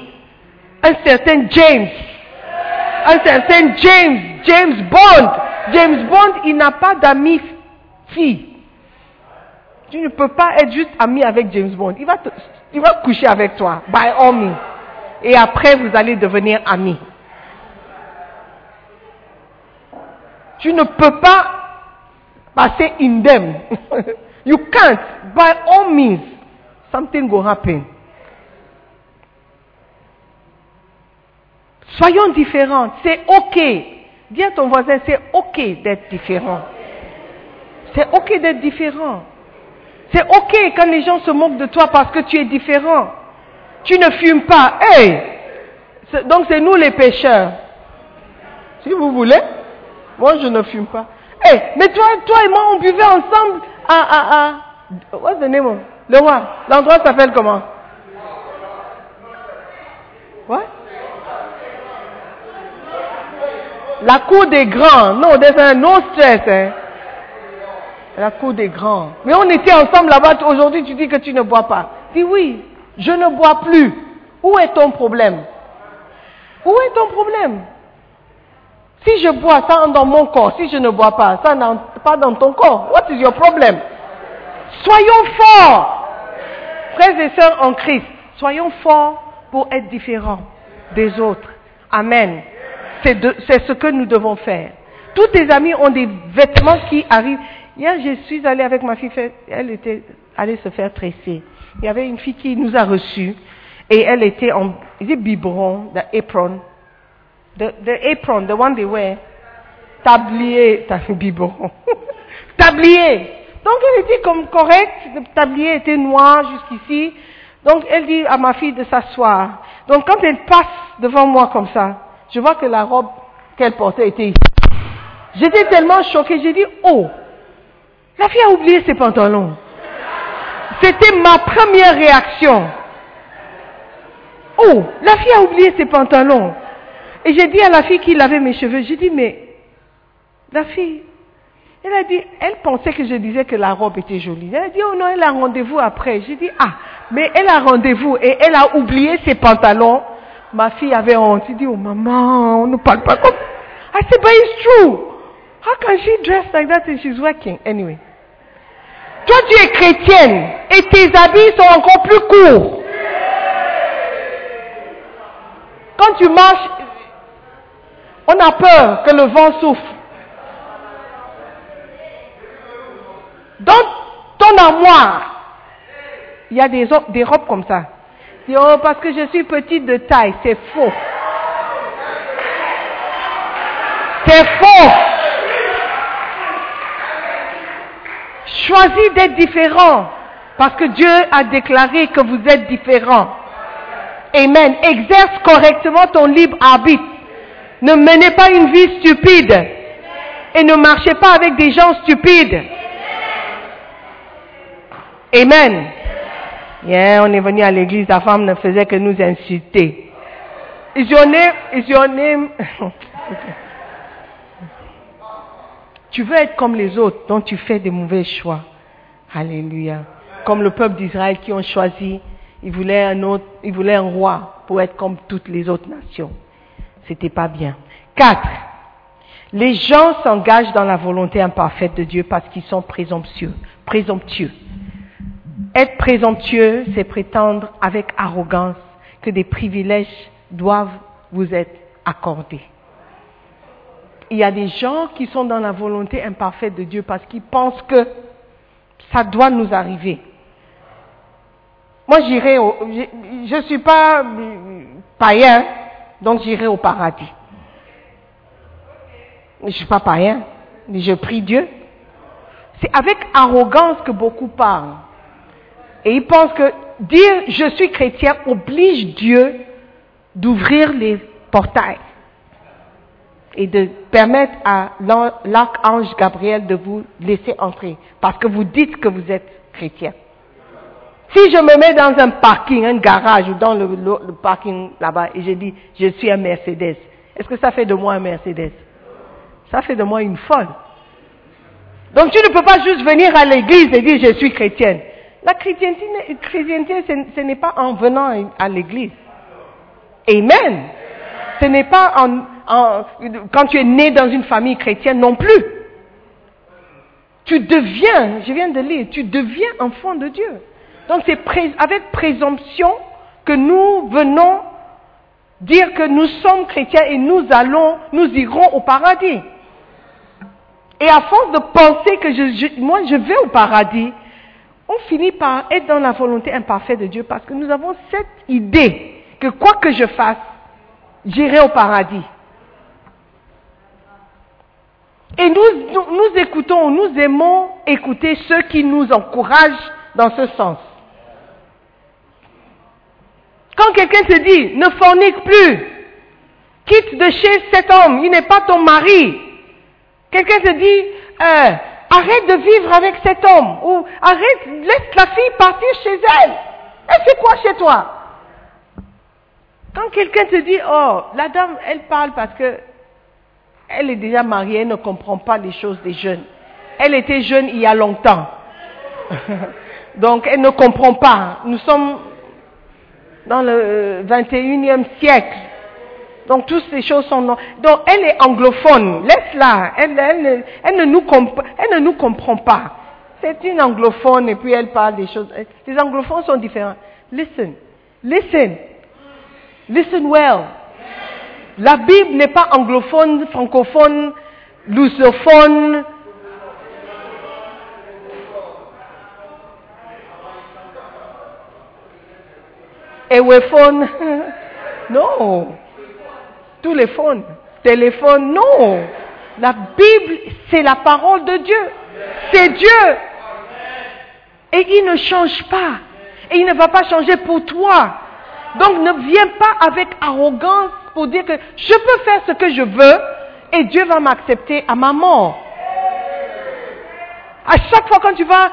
Un certain James, un certain James, James Bond. James Bond, il n'a pas d'amis fille. Tu ne peux pas être juste ami avec James Bond. Il va, il va coucher avec toi, by all means. Et après, vous allez devenir amis. Tu ne peux pas passer indemne. you can't. By all means, something will happen. Soyons différents. C'est OK. Dis à ton voisin, c'est OK d'être différent. C'est OK d'être différent. C'est OK quand les gens se moquent de toi parce que tu es différent. Tu ne fumes pas. Hey! C'est- Donc c'est nous les pécheurs. Si vous voulez. Moi, je ne fume pas. Hey, mais toi, toi et moi, on buvait ensemble à, à, à, what's the name of, le roi. L'endroit s'appelle comment? What? La cour des grands. Non, there's un no stress, hein. La cour des grands. Mais on était ensemble là-bas. Aujourd'hui, tu dis que tu ne bois pas. Dis oui, je ne bois plus. Où est ton problème? Où est ton problème? Si je bois, ça entre dans mon corps. Si je ne bois pas, ça n'entre pas dans ton corps. What is your problem? Soyons forts. Frères et sœurs en Christ, soyons forts pour être différents des autres. Amen. C'est ce que nous devons faire. Tous tes amis ont des vêtements qui arrivent. Hier, je suis allée avec ma fille, elle était allée se faire tresser. Il y avait une fille qui nous a reçus et elle était en, is it biberon, the apron, the, the apron, the one they wear, tablier, biberon, tablier. Donc elle était comme correcte, le tablier était noir jusqu'ici. Donc elle dit à ma fille de s'asseoir. Donc quand elle passe devant moi comme ça, je vois que la robe qu'elle portait était ici. J'étais tellement choquée, j'ai dit, oh, la fille a oublié ses pantalons. C'était ma première réaction. Oh, la fille a oublié ses pantalons. Et j'ai dit à la fille qui lavait mes cheveux, j'ai dit, mais la fille, elle a dit, elle pensait que je disais que la robe était jolie. Elle a dit, oh non, elle a rendez-vous après. J'ai dit, ah, mais elle a rendez-vous et elle a oublié ses pantalons. Ma fille avait honte. Elle dit, oh maman, on ne parle pas comme... I said, but it's true. How can she dress like that if she's working? Anyway. Toi, tu es chrétienne et tes habits sont encore plus courts. Quand tu marches, on a peur que le vent souffle. Dans ton armoire, il y a des, robes comme ça. Oh, parce que je suis petite de taille, c'est faux. C'est faux. Choisis d'être différent parce que Dieu a déclaré que vous êtes différent. Amen. Exerce correctement ton libre arbitre. Ne menez pas une vie stupide et ne marchez pas avec des gens stupides. Amen. Yeah, on est venu à l'église, la femme ne faisait que nous insulter. Is your name, tu veux être comme les autres, donc tu fais des mauvais choix. Alléluia. Comme le peuple d'Israël qui ont choisi, ils voulaient un ils voulaient un roi pour être comme toutes les autres nations. C'était pas bien. Quatre. Les gens s'engagent dans la volonté imparfaite de Dieu parce qu'ils sont présomptueux. Présomptueux. Être présomptueux, c'est prétendre avec arrogance que des privilèges doivent vous être accordés. Il y a des gens qui sont dans la volonté imparfaite de Dieu parce qu'ils pensent que ça doit nous arriver. Moi, j'irai au, je ne suis pas païen, donc j'irai au paradis. Je ne suis pas païen, mais je prie Dieu. C'est avec arrogance que beaucoup parlent. Et ils pensent que dire je suis chrétien oblige Dieu d'ouvrir les portails et de permettre à l'archange Gabriel de vous laisser entrer parce que vous dites que vous êtes chrétien. Si je me mets dans un parking, un garage ou dans le, parking là-bas et je dis je suis un Mercedes, Est-ce que ça fait de moi un Mercedes? Ça fait de moi une folle. Donc tu ne peux pas juste venir à l'église et dire je suis chrétienne. La chrétienté, chrétienté ce n'est pas en venant à l'église. Amen. Ce n'est pas en, quand tu es né dans une famille chrétienne non plus. Tu deviens, je viens de lire, tu deviens enfant de Dieu. Donc c'est avec présomption que nous venons dire que nous sommes chrétiens et nous allons, nous irons au paradis. Et à force de penser que moi je vais au paradis, on finit par être dans la volonté imparfaite de Dieu parce que nous avons cette idée que quoi que je fasse, j'irai au paradis. Et nous, nous, écoutons, nous aimons écouter ceux qui nous encouragent dans ce sens. Quand quelqu'un te dit, ne fornique plus, quitte de chez cet homme, il n'est pas ton mari. Quelqu'un te dit, euh, arrête de vivre avec cet homme, ou arrête, laisse la fille partir chez elle. Elle fait quoi chez toi? Quand quelqu'un te dit, oh, la dame, elle parle parce que elle est déjà mariée, elle ne comprend pas les choses des jeunes. Elle était jeune il y a longtemps. Donc elle ne comprend pas. Nous sommes dans le 21e siècle. Donc toutes ces choses sont... non- Donc elle est anglophone. Laisse-la. Elle, elle ne- elle ne nous comp- elle ne nous comprend pas. C'est une anglophone et puis elle parle des choses. Les anglophones sont différents. Listen. Listen. Listen well. La Bible n'est pas anglophone, francophone, lusophone. Ewephone. Non. Tous les phones. Téléphone. Non. La Bible, c'est la parole de Dieu. C'est Dieu. Et il ne change pas. Et il ne va pas changer pour toi. Donc ne viens pas avec arrogance pour dire que je peux faire ce que je veux et Dieu va m'accepter à ma mort. À chaque fois quand tu vas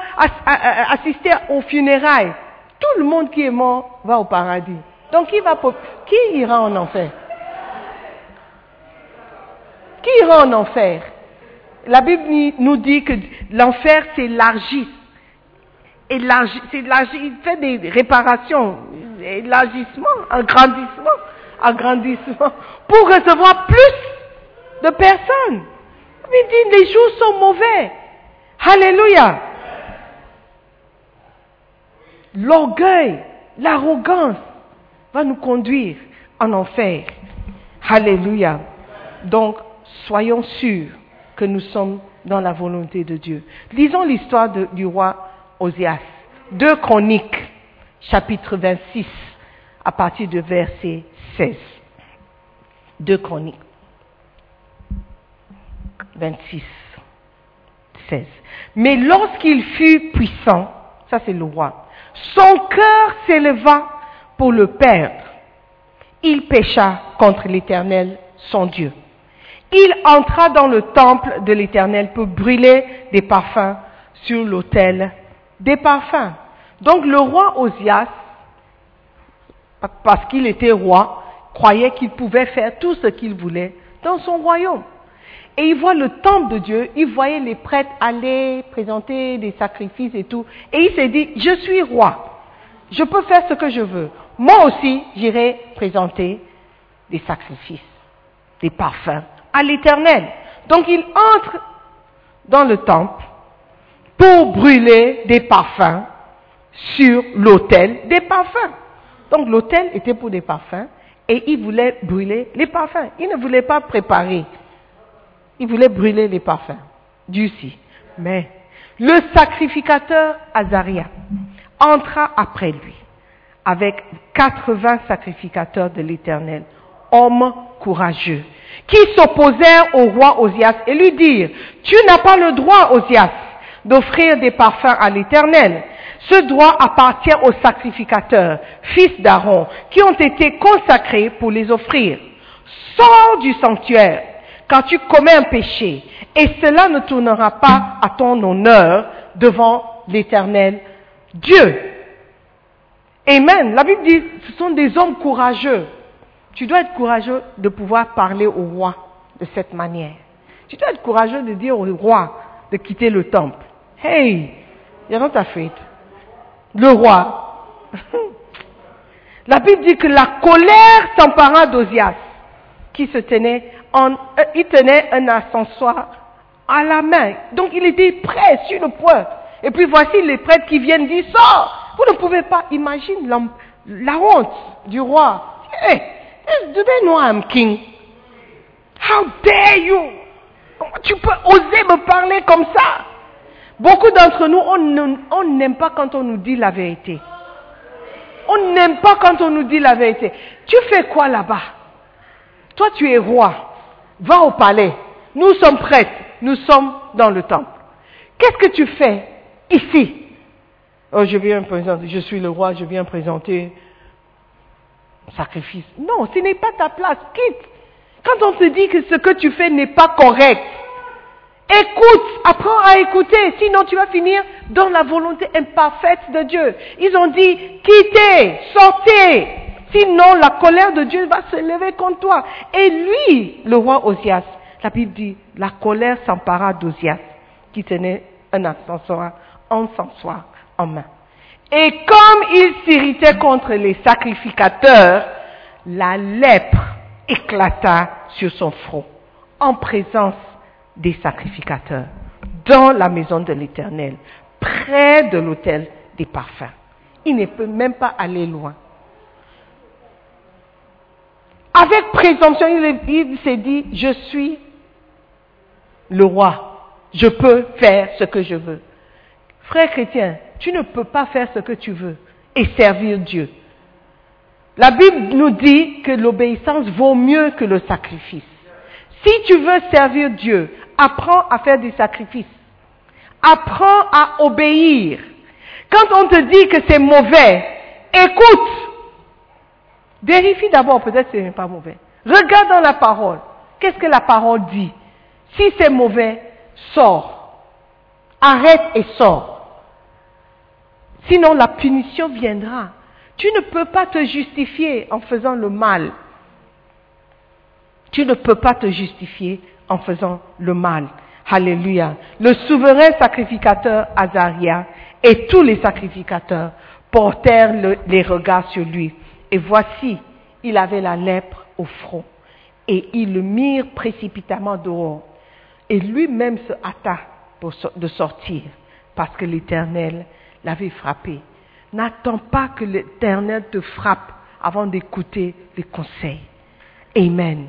assister aux funérailles, tout le monde qui est mort va au paradis. Donc qui, va, qui ira en enfer? Qui ira en enfer? La Bible nous dit que l'enfer s'élargit. Élargi- s'élargit, il fait des réparations, élargissement, agrandissement, agrandissement, pour recevoir plus de personnes. Il dit, les jours sont mauvais. Alléluia. L'orgueil, l'arrogance va nous conduire en enfer. Alléluia. Donc, soyons sûrs que nous sommes dans la volonté de Dieu. Lisons l'histoire du roi Osias. Deux Chroniques, chapitre 26, à partir de verset 16. Deux Chroniques. 26, 16. Mais lorsqu'il fut puissant, ça c'est le roi, son cœur s'éleva pour le perdre. Il pécha contre l'Éternel, son Dieu. Il entra dans le temple de l'Éternel pour brûler des parfums sur l'autel des parfums. Donc le roi Osias, parce qu'il était roi, croyait qu'il pouvait faire tout ce qu'il voulait dans son royaume. Et il voit le temple de Dieu, il voyait les prêtres aller présenter des sacrifices et tout. Et il s'est dit, je suis roi, je peux faire ce que je veux. Moi aussi, j'irai présenter des sacrifices, des parfums à l'éternel. Donc il entre dans le temple pour brûler des parfums sur l'autel des parfums. Donc l'autel était pour des parfums et il voulait brûler les parfums. Il ne voulait pas préparer. Il voulait brûler les parfums. Dieu si. Mais le sacrificateur Azaria entra après lui avec 80 sacrificateurs de l'Éternel, hommes courageux, qui s'opposèrent au roi Osias et lui dirent, tu n'as pas le droit, Osias, d'offrir des parfums à l'Éternel. Ce droit appartient aux sacrificateurs, fils d'Aaron, qui ont été consacrés pour les offrir. Sors du sanctuaire, car tu commets un péché, et cela ne tournera pas à ton honneur devant l'Éternel Dieu. Amen. La Bible dit, ce sont des hommes courageux Tu dois être courageux de pouvoir parler au roi de cette manière. Tu dois être courageux de dire au roi de quitter le temple. Hey, you're not afraid. Le roi. La Bible dit que la colère s'empara d'Osias, qui se tenait en, euh, il tenait un ascensoir à la main. Donc il était prêt sur le point. Et puis voici les prêtres qui viennent dire, sors! Vous ne pouvez pas imaginer la, honte du roi. Do they know I'm king? How dare you? Tu peux oser me parler comme ça? Beaucoup d'entre nous, on n'aime pas quand on nous dit la vérité. On n'aime pas quand on nous dit la vérité. Tu fais quoi là-bas? Toi, tu es roi. Va au palais. Nous sommes prêtres. Nous sommes dans le temple. Qu'est-ce que tu fais ici? Oh, je viens présenter. Je suis le roi. Je viens présenter sacrifice. Non, ce n'est pas ta place. Quitte. Quand on te dit que ce que tu fais n'est pas correct, Écoute, apprends à écouter, sinon tu vas finir dans la volonté imparfaite de Dieu. Ils ont dit, quittez, sortez, sinon la colère de Dieu va se lever contre toi. Et lui, le roi Osias, la Bible dit, la colère s'empara d'Osias, qui tenait un encensoir, encensoir en main. Et comme il s'irritait contre les sacrificateurs, la lèpre éclata sur son front, en présence des sacrificateurs, dans la maison de l'Éternel, près de l'autel des parfums. Il ne peut même pas aller loin. Avec présomption, il, il s'est dit, je suis le roi, je peux faire ce que je veux. Frère chrétien, tu ne peux pas faire ce que tu veux et servir Dieu. La Bible nous dit que l'obéissance vaut mieux que le sacrifice. Si tu veux servir Dieu, apprends à faire des sacrifices. Apprends à obéir. Quand on te dit que c'est mauvais, écoute. Vérifie d'abord, peut-être que ce n'est pas mauvais. Regarde dans la parole. Qu'est-ce que la parole dit? Si c'est mauvais, sors. Arrête et sors. Sinon la punition viendra. Tu ne peux pas te justifier en faisant le mal. Tu ne peux pas te justifier en faisant le mal. Alléluia. Le souverain sacrificateur Azaria et tous les sacrificateurs portèrent le- les regards sur lui. Et voici, il avait la lèpre au front. Et ils le mirent précipitamment dehors. Et lui-même se hâta de sortir, parce que l'Éternel l'avait frappé. N'attends pas que l'Éternel te frappe avant d'écouter les conseils. Amen.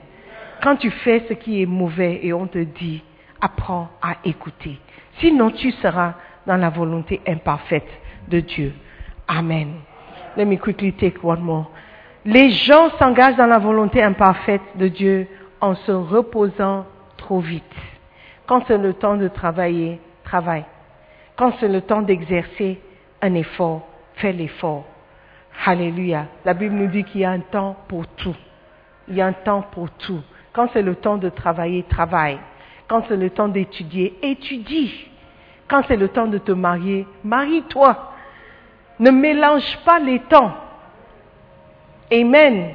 Quand tu fais ce qui est mauvais et on te dit, apprends à écouter. Sinon, tu seras dans la volonté imparfaite de Dieu. Amen. Let me quickly take one more. Les gens s'engagent dans la volonté imparfaite de Dieu en se reposant trop vite. Quand c'est le temps de travailler, travaille. Quand c'est le temps d'exercer un effort, fais l'effort. Alléluia. La Bible nous dit qu'il y a un temps pour tout. Il y a un temps pour tout. Quand c'est le temps de travailler, travaille. Quand c'est le temps d'étudier, étudie. Quand c'est le temps de te marier, marie-toi. Ne mélange pas les temps. Amen.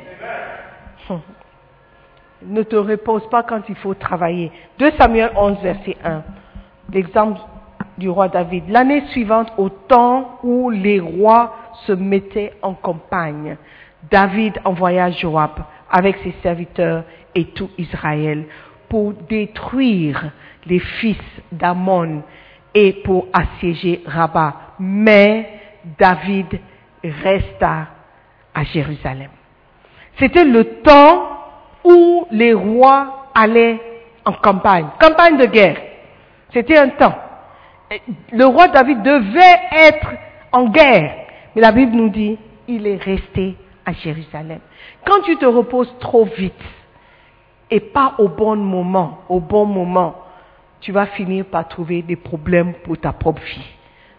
Ne te repose pas quand il faut travailler. 2 Samuel 11, verset 1. L'exemple du roi David. L'année suivante, au temps où les rois se mettaient en campagne, David envoya Joab avec ses serviteurs et tout Israël pour détruire les fils d'Amon et pour assiéger Rabat. Mais David resta à Jérusalem. C'était le temps où les rois allaient en campagne, campagne de guerre. C'était un temps. Le roi David devait être en guerre, mais la Bible nous dit, il est resté à Jérusalem. Quand tu te reposes trop vite et pas au bon moment, au bon moment, tu vas finir par trouver des problèmes pour ta propre vie.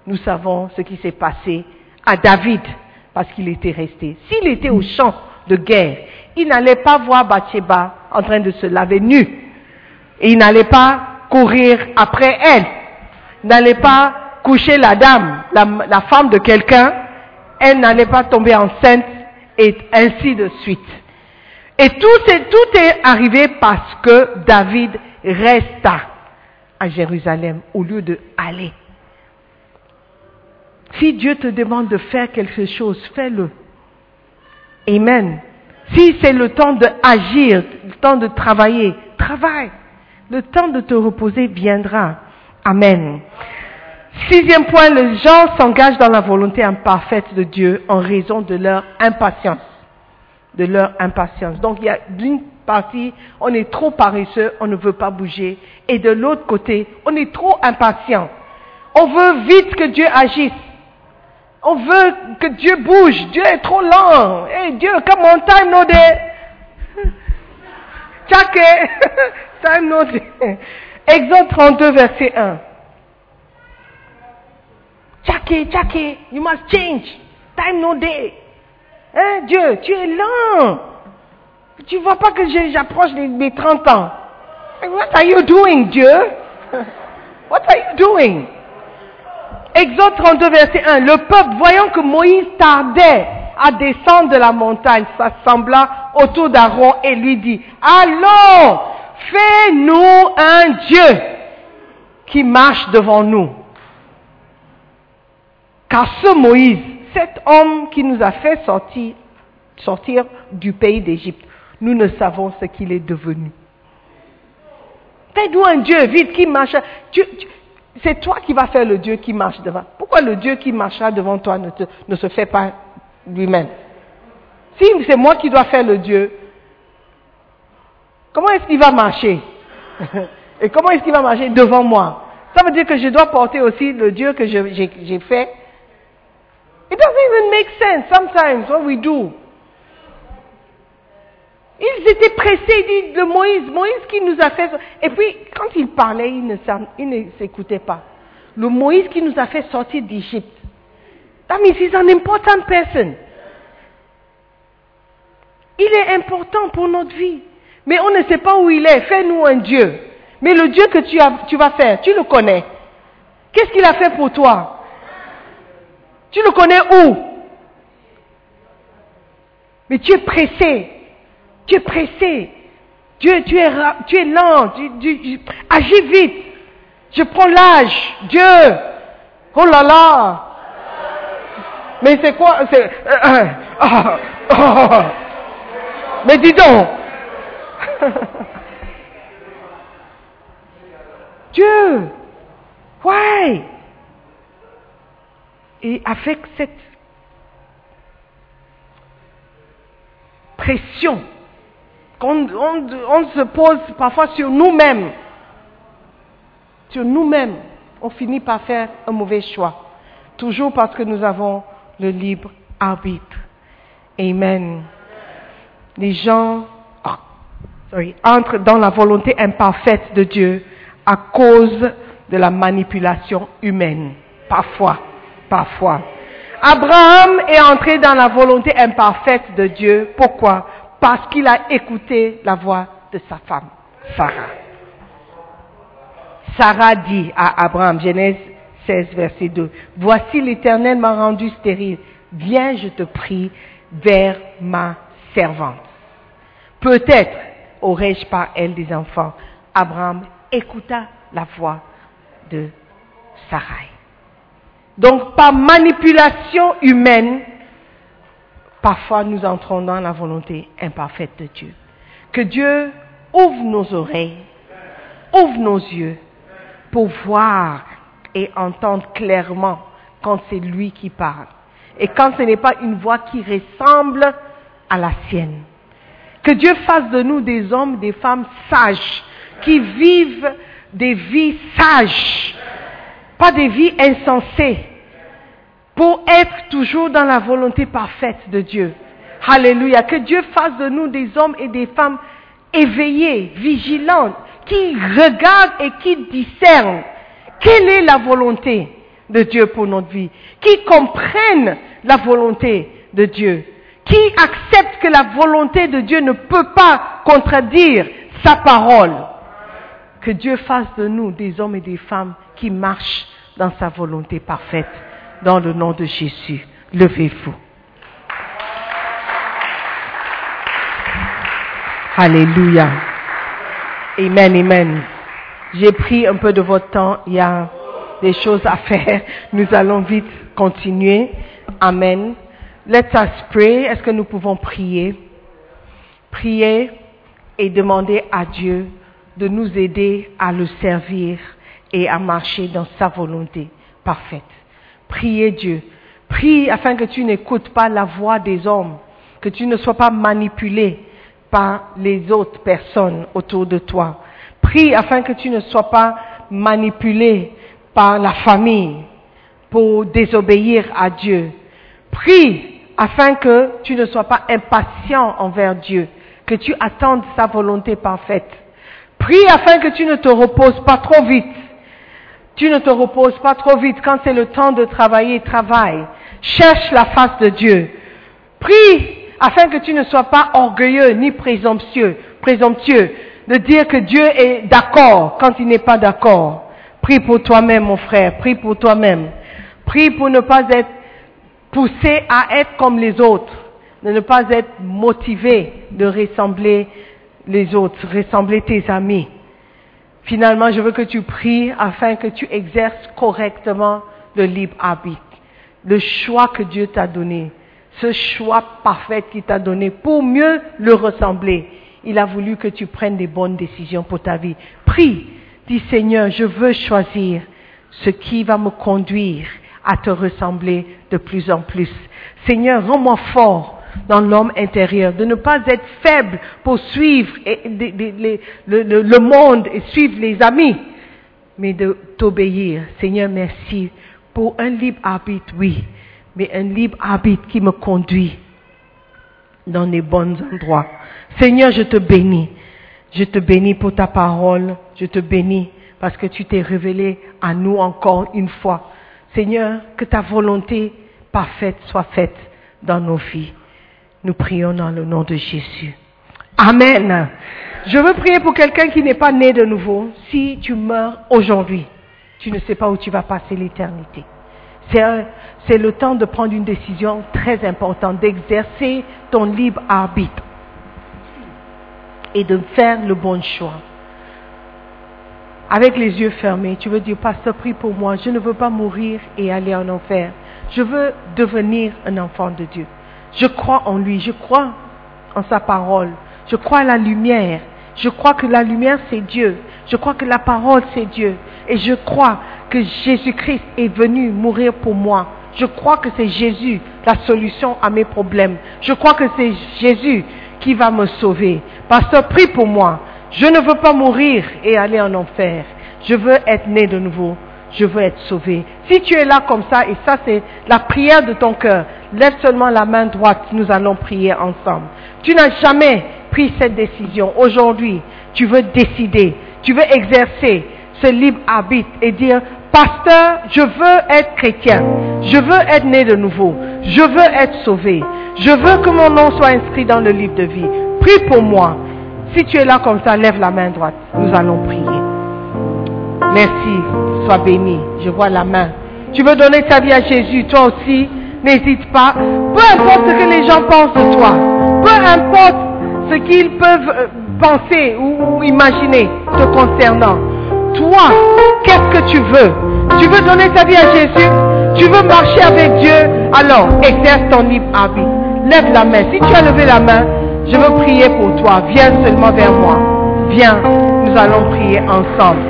Nous savons ce qui s'est passé à David parce qu'il était resté. S'il était au champ de guerre, il n'allait pas voir Bathsheba en train de se laver nu. Il n'allait pas courir après elle. N'allait pas coucher la dame, la femme de quelqu'un. Elle n'allait pas tomber enceinte et ainsi de suite. Et tout est, tout est arrivé parce que David resta à Jérusalem au lieu de aller. Si Dieu te demande de faire quelque chose, fais-le. Amen. Si c'est le temps d'agir, le temps de travailler, travaille. Le temps de te reposer viendra. Amen. Sixième point, les gens s'engagent dans la volonté imparfaite de Dieu en raison de leur impatience. De leur impatience. Donc il y a d'une partie, on est trop paresseux, on ne veut pas bouger. Et de l'autre côté, on est trop impatient. On veut vite que Dieu agisse. On veut que Dieu bouge. Dieu est trop lent. Hey Dieu, come on, time no day. Tchake. time no day. Exode 32, verset 1. Tchake, tchake, you must change. Time no day. Hein, Dieu, tu es lent. Tu vois pas que j'approche mes 30 ans. What are you doing, Dieu? What are you doing? Exode 32, verset 1. Le peuple, voyant que Moïse tardait à descendre de la montagne, s'assembla autour d'Aaron et lui dit, Allons, fais-nous un Dieu qui marche devant nous. Car ce Moïse, cet homme qui nous a fait sortir, du pays d'Égypte, nous ne savons ce qu'il est devenu. Fais-nous un Dieu vite qui marche. C'est toi qui vas faire le Dieu qui marche devant. Pourquoi le Dieu qui marchera devant toi ne, ne se fait pas lui-même? Si c'est moi qui dois faire le Dieu, comment est-ce qu'il va marcher? Et comment est-ce qu'il va marcher devant moi? Ça veut dire que je dois porter aussi le Dieu que j'ai fait. It doesn't even make sense sometimes what we do. Ils étaient pressés, ils disent, de Moïse, Moïse qui nous a fait... Et puis, quand il parlait, il ne s'écoutait pas. Le Moïse qui nous a fait sortir d'Égypte. That means he's an important person. Il est important pour notre vie. Mais on ne sait pas où il est. Fais-nous un Dieu. Mais le Dieu que tu vas faire, tu le connais. Qu'est-ce qu'il a fait pour toi? Tu le connais où? Mais tu es pressé. Tu es pressé. Tu es, tu es lent. Agis vite. Je prends l'âge. Dieu. Oh là là. Mais c'est quoi? Euh, euh, ah, ah. Mais dis donc. Dieu. Why? Et avec cette pression qu'on on, se pose parfois sur nous-mêmes, sur nous-mêmes, on finit par faire un mauvais choix. Toujours parce que nous avons le libre arbitre. Amen. Les gens ah, sorry, entrent dans la volonté imparfaite de Dieu à cause de la manipulation humaine. Parfois, parfois. Abraham est entré dans la volonté imparfaite de Dieu. Pourquoi? Parce qu'il a écouté la voix de sa femme, Sarah. Sarah dit à Abraham, Genèse 16, verset 2, Voici l'Éternel m'a rendu stérile. Viens, je te prie, vers ma servante. Peut-être aurais-je par elle des enfants. Abraham écouta la voix de Sarai. Donc, par manipulation humaine, parfois nous entrons dans la volonté imparfaite de Dieu. Que Dieu ouvre nos oreilles, ouvre nos yeux pour voir et entendre clairement quand c'est lui qui parle. Et quand ce n'est pas une voix qui ressemble à la sienne. Que Dieu fasse de nous des hommes, des femmes sages, qui vivent des vies sages, pas des vies insensées, pour être toujours dans la volonté parfaite de Dieu. Alléluia. Que Dieu fasse de nous des hommes et des femmes éveillés, vigilants, qui regardent et qui discernent quelle est la volonté de Dieu pour notre vie, qui comprennent la volonté de Dieu, qui acceptent que la volonté de Dieu ne peut pas contredire sa parole. Que Dieu fasse de nous des hommes et des femmes qui marchent dans sa volonté parfaite. Dans le nom de Jésus, levez-vous. Alléluia. Amen, amen. J'ai pris un peu de votre temps. Il y a des choses à faire. Nous allons vite continuer. Amen. Let us pray. Est-ce que nous pouvons prier? Prier et demander à Dieu de nous aider à le servir et à marcher dans sa volonté parfaite. Priez Dieu. Prie afin que tu n'écoutes pas la voix des hommes, que tu ne sois pas manipulé par les autres personnes autour de toi. Prie afin que tu ne sois pas manipulé par la famille pour désobéir à Dieu. Prie afin que tu ne sois pas impatient envers Dieu, que tu attendes sa volonté parfaite. Prie afin que tu ne te reposes pas trop vite. Tu ne te reposes pas trop vite. Quand c'est le temps de travailler, travaille. Cherche la face de Dieu. Prie afin que tu ne sois pas orgueilleux ni présomptueux, présomptueux de dire que Dieu est d'accord quand il n'est pas d'accord. Prie pour toi-même, mon frère. Prie pour toi-même. Prie pour ne pas être poussé à être comme les autres, de ne pas être motivé de ressembler les autres, ressembler tes amis. Finalement, je veux que tu pries afin que tu exerces correctement le libre arbitre, le choix que Dieu t'a donné, ce choix parfait qu'il t'a donné pour mieux le ressembler. Il a voulu que tu prennes des bonnes décisions pour ta vie. Prie, dis Seigneur, je veux choisir ce qui va me conduire à te ressembler de plus en plus. Seigneur, rends-moi fort dans l'homme intérieur, de ne pas être faible pour suivre le, monde et suivre les amis, mais de t'obéir. Seigneur, merci pour un libre arbitre, oui, mais un libre arbitre qui me conduit dans les bons endroits. Seigneur, je te bénis. Je te bénis pour ta parole. Je te bénis parce que tu t'es révélé à nous encore une fois. Seigneur, que ta volonté parfaite soit faite dans nos vies. Nous prions dans le nom de Jésus. Amen. Je veux prier pour quelqu'un qui n'est pas né de nouveau. Si tu meurs aujourd'hui, tu ne sais pas où tu vas passer l'éternité. C'est le temps de prendre une décision très importante, d'exercer ton libre arbitre et de faire le bon choix. Avec les yeux fermés, tu veux dire, pasteur, prie pour moi, je ne veux pas mourir et aller en enfer. Je veux devenir un enfant de Dieu. Je crois en lui, je crois en sa parole, je crois à la lumière, je crois que la lumière c'est Dieu, je crois que la parole c'est Dieu, et je crois que Jésus-Christ est venu mourir pour moi. Je crois que c'est Jésus la solution à mes problèmes. Je crois que c'est Jésus qui va me sauver. Pasteur, prie pour moi. Je ne veux pas mourir et aller en enfer. Je veux être né de nouveau je veux être sauvé. Si tu es là comme ça, et ça c'est la prière de ton cœur, lève seulement la main droite, nous allons prier ensemble. Tu n'as jamais pris cette décision. Aujourd'hui, tu veux décider, tu veux exercer ce libre arbitre et dire, pasteur, je veux être chrétien, je veux être né de nouveau, je veux être sauvé, je veux que mon nom soit inscrit dans le livre de vie. Prie pour moi. Si tu es là comme ça, lève la main droite. Nous allons prier. Merci, sois béni. Je vois la main. Tu veux donner ta vie à Jésus, toi aussi, n'hésite pas. Peu importe ce que les gens pensent de toi, peu importe ce qu'ils peuvent euh, penser ou, imaginer te concernant. Toi, qu'est-ce que tu veux? Tu veux donner ta vie à Jésus? Tu veux marcher avec Dieu? Alors, exerce ton libre arbitre. Lève la main. Si tu as levé la main, je veux prier pour toi. Viens seulement vers moi. Viens, nous allons prier ensemble.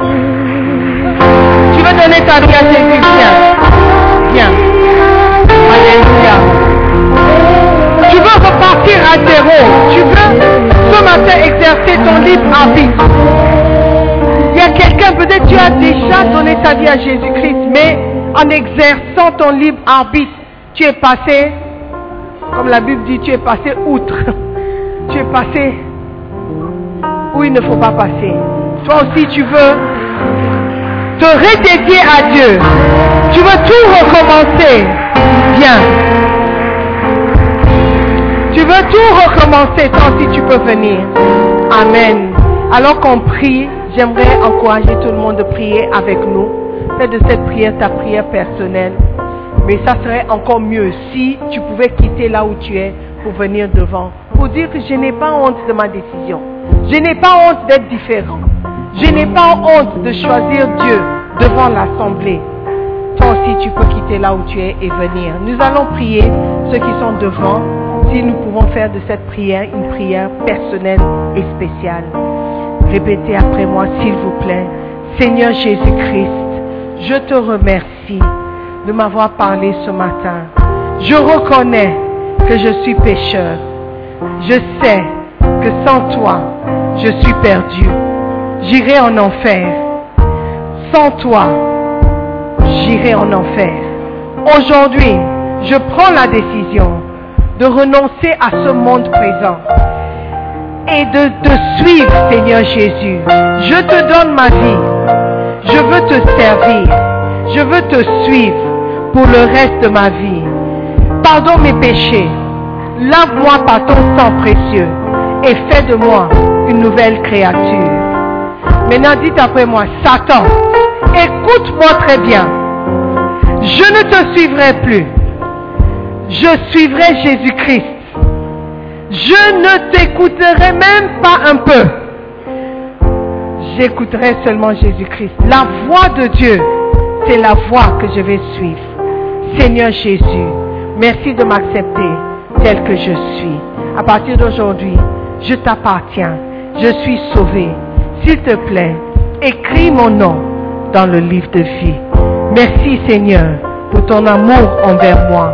Tu veux donner ta vie à Jésus, viens. Viens. Tu veux repartir à zéro. Tu veux ce matin exercer ton libre arbitre. Il y a quelqu'un, peut-être tu as déjà donné ta vie à Jésus-Christ, mais en exerçant ton libre arbitre, tu es passé, comme la Bible dit, tu es passé outre. Tu es passé où il ne faut pas passer. Toi aussi, tu veux te redédier à Dieu. Tu veux tout recommencer. Viens. Tu veux tout recommencer tant si tu peux venir. Amen. Alors qu'on prie, j'aimerais encourager tout le monde de prier avec nous. Fais de cette prière ta prière personnelle. Mais ça serait encore mieux si tu pouvais quitter là où tu es pour venir devant. Pour dire que je n'ai pas honte de ma décision. Je n'ai pas honte d'être différent. Je n'ai pas honte de choisir Dieu devant l'assemblée. Toi aussi, tu peux quitter là où tu es et venir. Nous allons prier ceux qui sont devant. Si nous pouvons faire de cette prière une prière personnelle et spéciale. Répétez après moi, s'il vous plaît. Seigneur Jésus-Christ, je te remercie de m'avoir parlé ce matin. Je reconnais que je suis pécheur. Je sais que sans toi, je suis perdu. J'irai en enfer. Sans toi, j'irai en enfer. Aujourd'hui, je prends la décision de renoncer à ce monde présent et de te suivre, Seigneur Jésus. Je te donne ma vie. Je veux te servir. Je veux te suivre pour le reste de ma vie. Pardonne mes péchés. Lave-moi par ton sang précieux et fais de moi une nouvelle créature. Maintenant, dites après moi, Satan, écoute-moi très bien. Je ne te suivrai plus. Je suivrai Jésus-Christ. Je ne t'écouterai même pas un peu. J'écouterai seulement Jésus-Christ. La voix de Dieu, c'est la voix que je vais suivre. Seigneur Jésus, merci de m'accepter tel que je suis. À partir d'aujourd'hui, je t'appartiens. Je suis sauvé. S'il te plaît, écris mon nom dans le livre de vie. Merci Seigneur pour ton amour envers moi.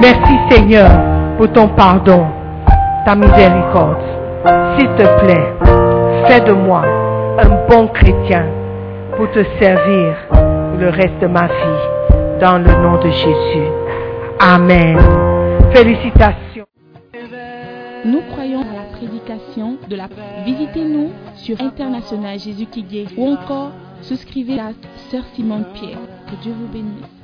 Merci Seigneur pour ton pardon, ta miséricorde. S'il te plaît, fais de moi un bon chrétien pour te servir le reste de ma vie dans le nom de Jésus. Amen. Félicitations. Nous croyons prédication de la Visitez-nous sur International Jésus qui ou encore souscrivez à Sœur Simone Pierre. Que Dieu vous bénisse.